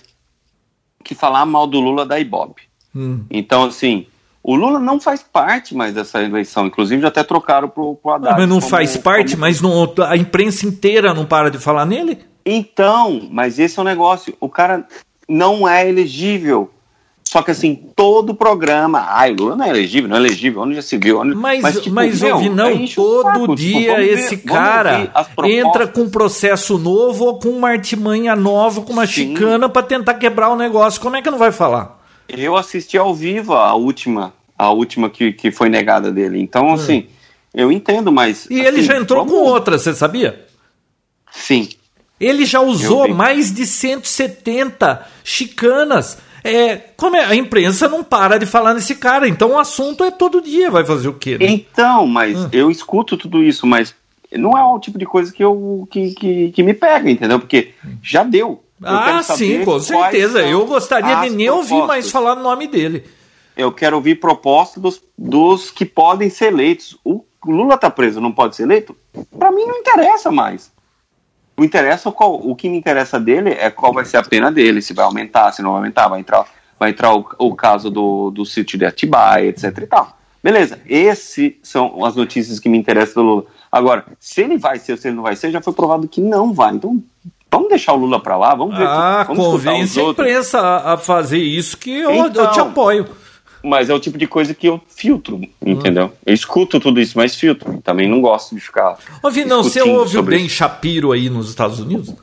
que falar mal do Lula da Ibope. Hum. Então, assim, o Lula não faz parte mais dessa eleição, inclusive já até trocaram pro, pro Haddad. mas não como- faz parte, como- mas não- a imprensa inteira não para de falar nele? Então, mas esse é o negócio. O cara não é elegível. Só que assim, todo programa. Ai, o Lula não é elegível, não é elegível, onde já se viu? Onde... Mas, mas, tipo, meu, ouvi, não, o todo saco, tipo, dia vamos ver- esse cara entra com um processo novo ou com uma artimanha nova, com uma Sim. chicana para tentar quebrar o negócio. Como é que não vai falar? Eu assisti ao vivo a última, a última que, que foi negada dele. Então, assim, eu entendo, mas. Hum. E ele assim, já entrou com vamos- outra, você sabia? Sim. Ele já usou mais de 170 chicanas. É, como é, a imprensa não para de falar nesse cara, então o assunto é todo dia, vai fazer o quê? né? Então, mas Hum. eu escuto tudo isso, mas não é o tipo de coisa que, eu, que, que, que me pega, entendeu? Porque já deu. Eu ah, sim, com certeza. Eu gostaria de nem ouvir mais propostas. falar o nome dele. Eu quero ouvir propostas dos, dos que podem ser eleitos. O Lula tá preso, não pode ser eleito? Para mim não interessa mais. O interessa qual, o que me interessa dele é qual vai ser a pena dele, se vai aumentar, se não vai aumentar, vai entrar, vai entrar o, o caso do, do sítio de Atibaia, etc e tal. Beleza, esses são as notícias que me interessam do Lula. Agora, se ele vai ser ou se ele não vai ser, já foi provado que não vai. Então, vamos deixar o Lula para lá, vamos ver. Ah, vamos convence a imprensa a, a fazer isso que eu, eu Então. te apoio. Mas é o tipo de coisa que eu filtro, entendeu? Eu escuto tudo isso, mas filtro. Também não gosto de ficar. Ouvi, não, você ouve o Ben isso. Shapiro aí nos Estados Unidos?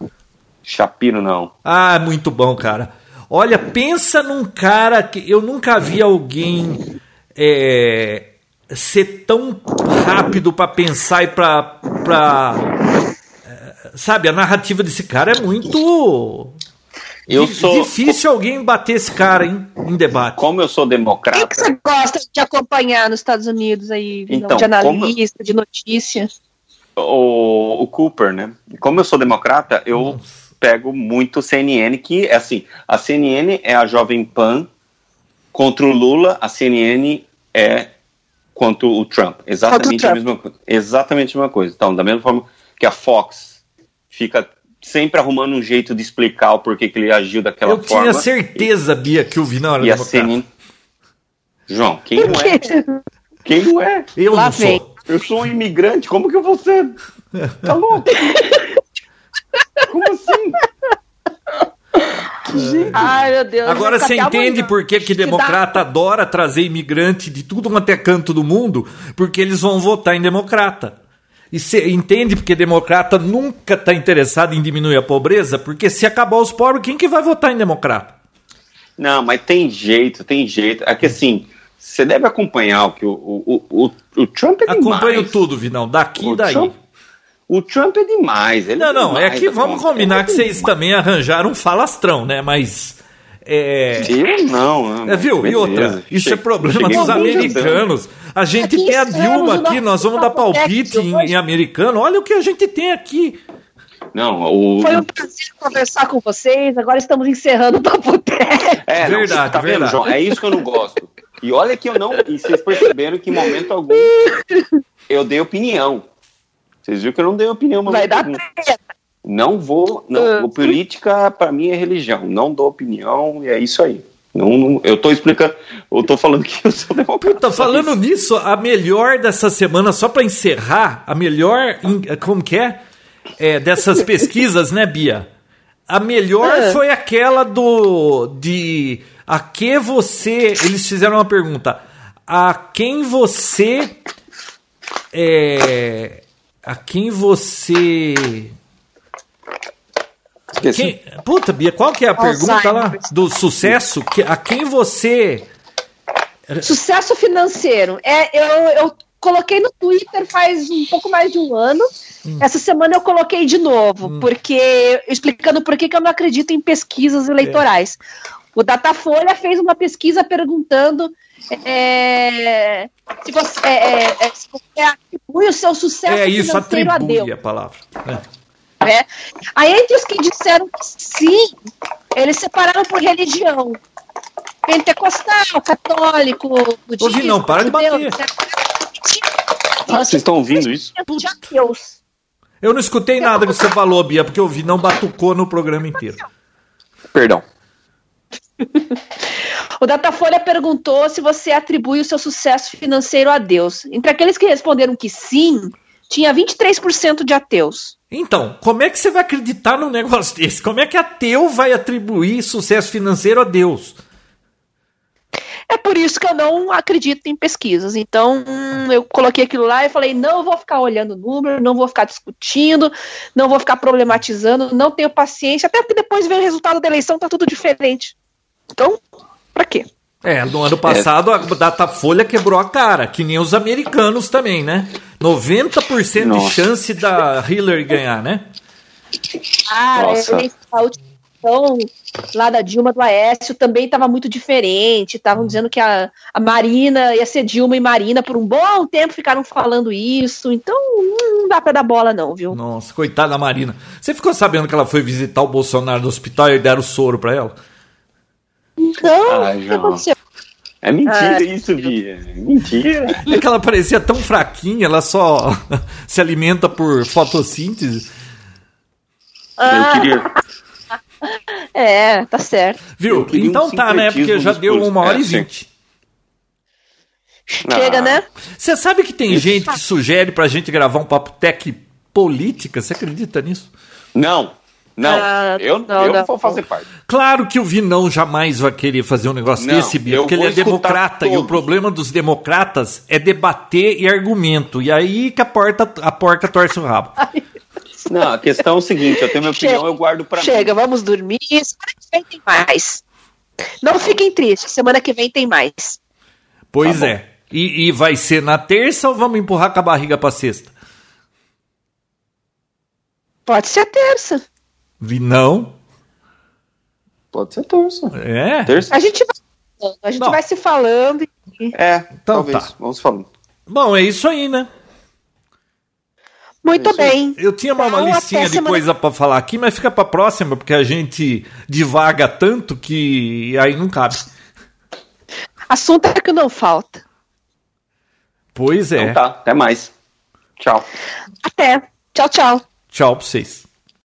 Shapiro, não. Ah, muito bom, cara. Olha, pensa num cara que eu nunca vi alguém é, ser tão rápido pra pensar e pra. pra é, sabe, a narrativa desse cara é muito. Eu di- sou. Difícil alguém bater esse cara, hein, em debate. Como eu sou democrata. que você gosta de acompanhar nos Estados Unidos aí? Então, de analista, de notícia? o, o Cooper, né? Como eu sou democrata, eu pego muito CNN, que é assim, a CNN é a Jovem Pan contra o Lula, a CNN é contra o Trump. Exatamente o a mesma coisa. Exatamente a mesma coisa. Então, da mesma forma que a Fox fica sempre arrumando um jeito de explicar o porquê que ele agiu daquela eu forma. tinha certeza, Bia, que o Vinão era E a democrata. CNN. João, quem não é? Quem não é? Eu Lá não vem. sou. Eu sou um imigrante, como que eu vou ser? Tá louco? Como assim? Ai, meu Deus. Agora você entende por que, que democrata adora trazer imigrante de tudo quanto é canto do mundo? Porque eles vão votar em democrata. E você entende porque democrata nunca está interessado em diminuir a pobreza? Porque se acabar os pobres, quem que vai votar em democrata? Não, mas tem jeito, tem jeito. É que assim, você deve acompanhar o que o, o, o, o Trump é demais. Acompanho tudo, Vinão, daqui e daí. Trump, o Trump é demais. Ele Não, não, é demais que da vamos conta. combinar que vocês também arranjaram um falastrão, né? Mas. É. Eu não, É, viu? E outra, isso é problema dos americanos. A gente Aqui tem a Dilma aqui, nós vamos dar palpite em, em americano. Olha o que a gente tem aqui. Não, o. Foi um prazer conversar com vocês. Agora estamos encerrando o Papo Técnico. É, não, Verdade, tá vendo, verdade. João? É isso que eu não gosto. E olha que eu não. E vocês perceberam que em momento algum eu dei opinião. Vocês viram que eu não dei opinião, mas Vai dar treta. Não vou. Não, Ah. política para mim é religião. Não dou opinião e é isso aí. Não, não- eu tô explicando, eu tô falando que eu sou democrata. Puta, falando nisso, a melhor dessa semana, só pra encerrar, a melhor. Como que é? É, dessas pesquisas, né, Bia? A melhor Ah. foi aquela do. De. A que você. Eles fizeram uma pergunta. A quem você. É. A quem você. Esqueci. Quem, puta, Bia, qual que é a pergunta lá? Alzheimer. Do sucesso? Que, a quem você. Sucesso financeiro. É, eu, eu coloquei no Twitter faz um pouco mais de um ano. Essa semana eu coloquei de novo, porque explicando por que, que eu não acredito em pesquisas eleitorais. O Datafolha fez uma pesquisa perguntando é, se, você, é, é, é, se você atribui o seu sucesso É isso, financeiro a Deus. a palavra. É. né? Aí entre os que disseram que sim, eles separaram por religião. Pentecostal, católico, budista, Ouvi não, para de bater. etc. Vocês estão ouvindo isso? De ateus. Eu não escutei nada que você falou, Bia, porque eu vi não batucou no programa inteiro. Perdão. O Datafolha perguntou se você atribui o seu sucesso financeiro a Deus. Entre aqueles que responderam que sim, tinha 23% de ateus. Então, como é que você vai acreditar num negócio desse? Como é que ateu vai atribuir sucesso financeiro a Deus? É por isso que eu não acredito em pesquisas. Então, hum, eu coloquei aquilo lá e falei: não vou ficar olhando o número, não vou ficar discutindo, não vou ficar problematizando, não tenho paciência, até porque depois vem o resultado da eleição, tá tudo diferente. Então, pra quê? É, no ano passado a Datafolha quebrou a cara, que nem os americanos também, né? 90% de Nossa. chance da Hillary ganhar, né? Ah, Nossa. a última eleição lá da Dilma do Aécio também estava muito diferente. Estavam dizendo que a, a Marina ia ser Dilma e Marina por um bom tempo, ficaram falando isso. Então, não dá pra dar bola, não, viu? Nossa, coitada da Marina. Você ficou sabendo que ela foi visitar o Bolsonaro no hospital e deram soro pra ela? Então, Ai, o que aconteceu? É mentira Ah. isso, Bia. É mentira. É que ela parecia tão fraquinha, ela só se alimenta por fotossíntese. Ah. Eu queria. É, tá certo. Viu? Queria um Então tá, né? Porque já deu uma hora É, e vinte. Chega, Ah. né? Você sabe que tem gente que sugere pra gente gravar um papo tech política? Você acredita nisso? Não, não. Ah, eu não, eu não. vou fazer parte. Claro que o Vinão jamais vai querer fazer um negócio Não, desse, Bia, eu porque ele é democrata e o todos. problema dos democratas é debater e argumento. E aí que a porta, a porca torce o rabo. Não, a questão é o seguinte: eu tenho minha opinião, Chega. eu guardo pra Chega, mim. vamos dormir. Semana que vem tem mais. Não fiquem tristes, semana que vem tem mais. Pois Tá é. E, e vai ser na terça ou vamos empurrar com a barriga pra sexta? Pode ser terça. Vinão? Pode ser terça. É? Terça? A gente vai, a gente Não. vai se falando. e- É, Então talvez. tá. Vamos falando. Bom, é isso aí, né? Muito aí. bem. Eu tinha uma, uma Então, listinha de coisa pra falar aqui, mas fica pra próxima, porque a gente divaga tanto que aí não cabe. Assunto é que não falta. Pois é. Então tá, até mais. Tchau. Até. Tchau, tchau. Tchau pra vocês.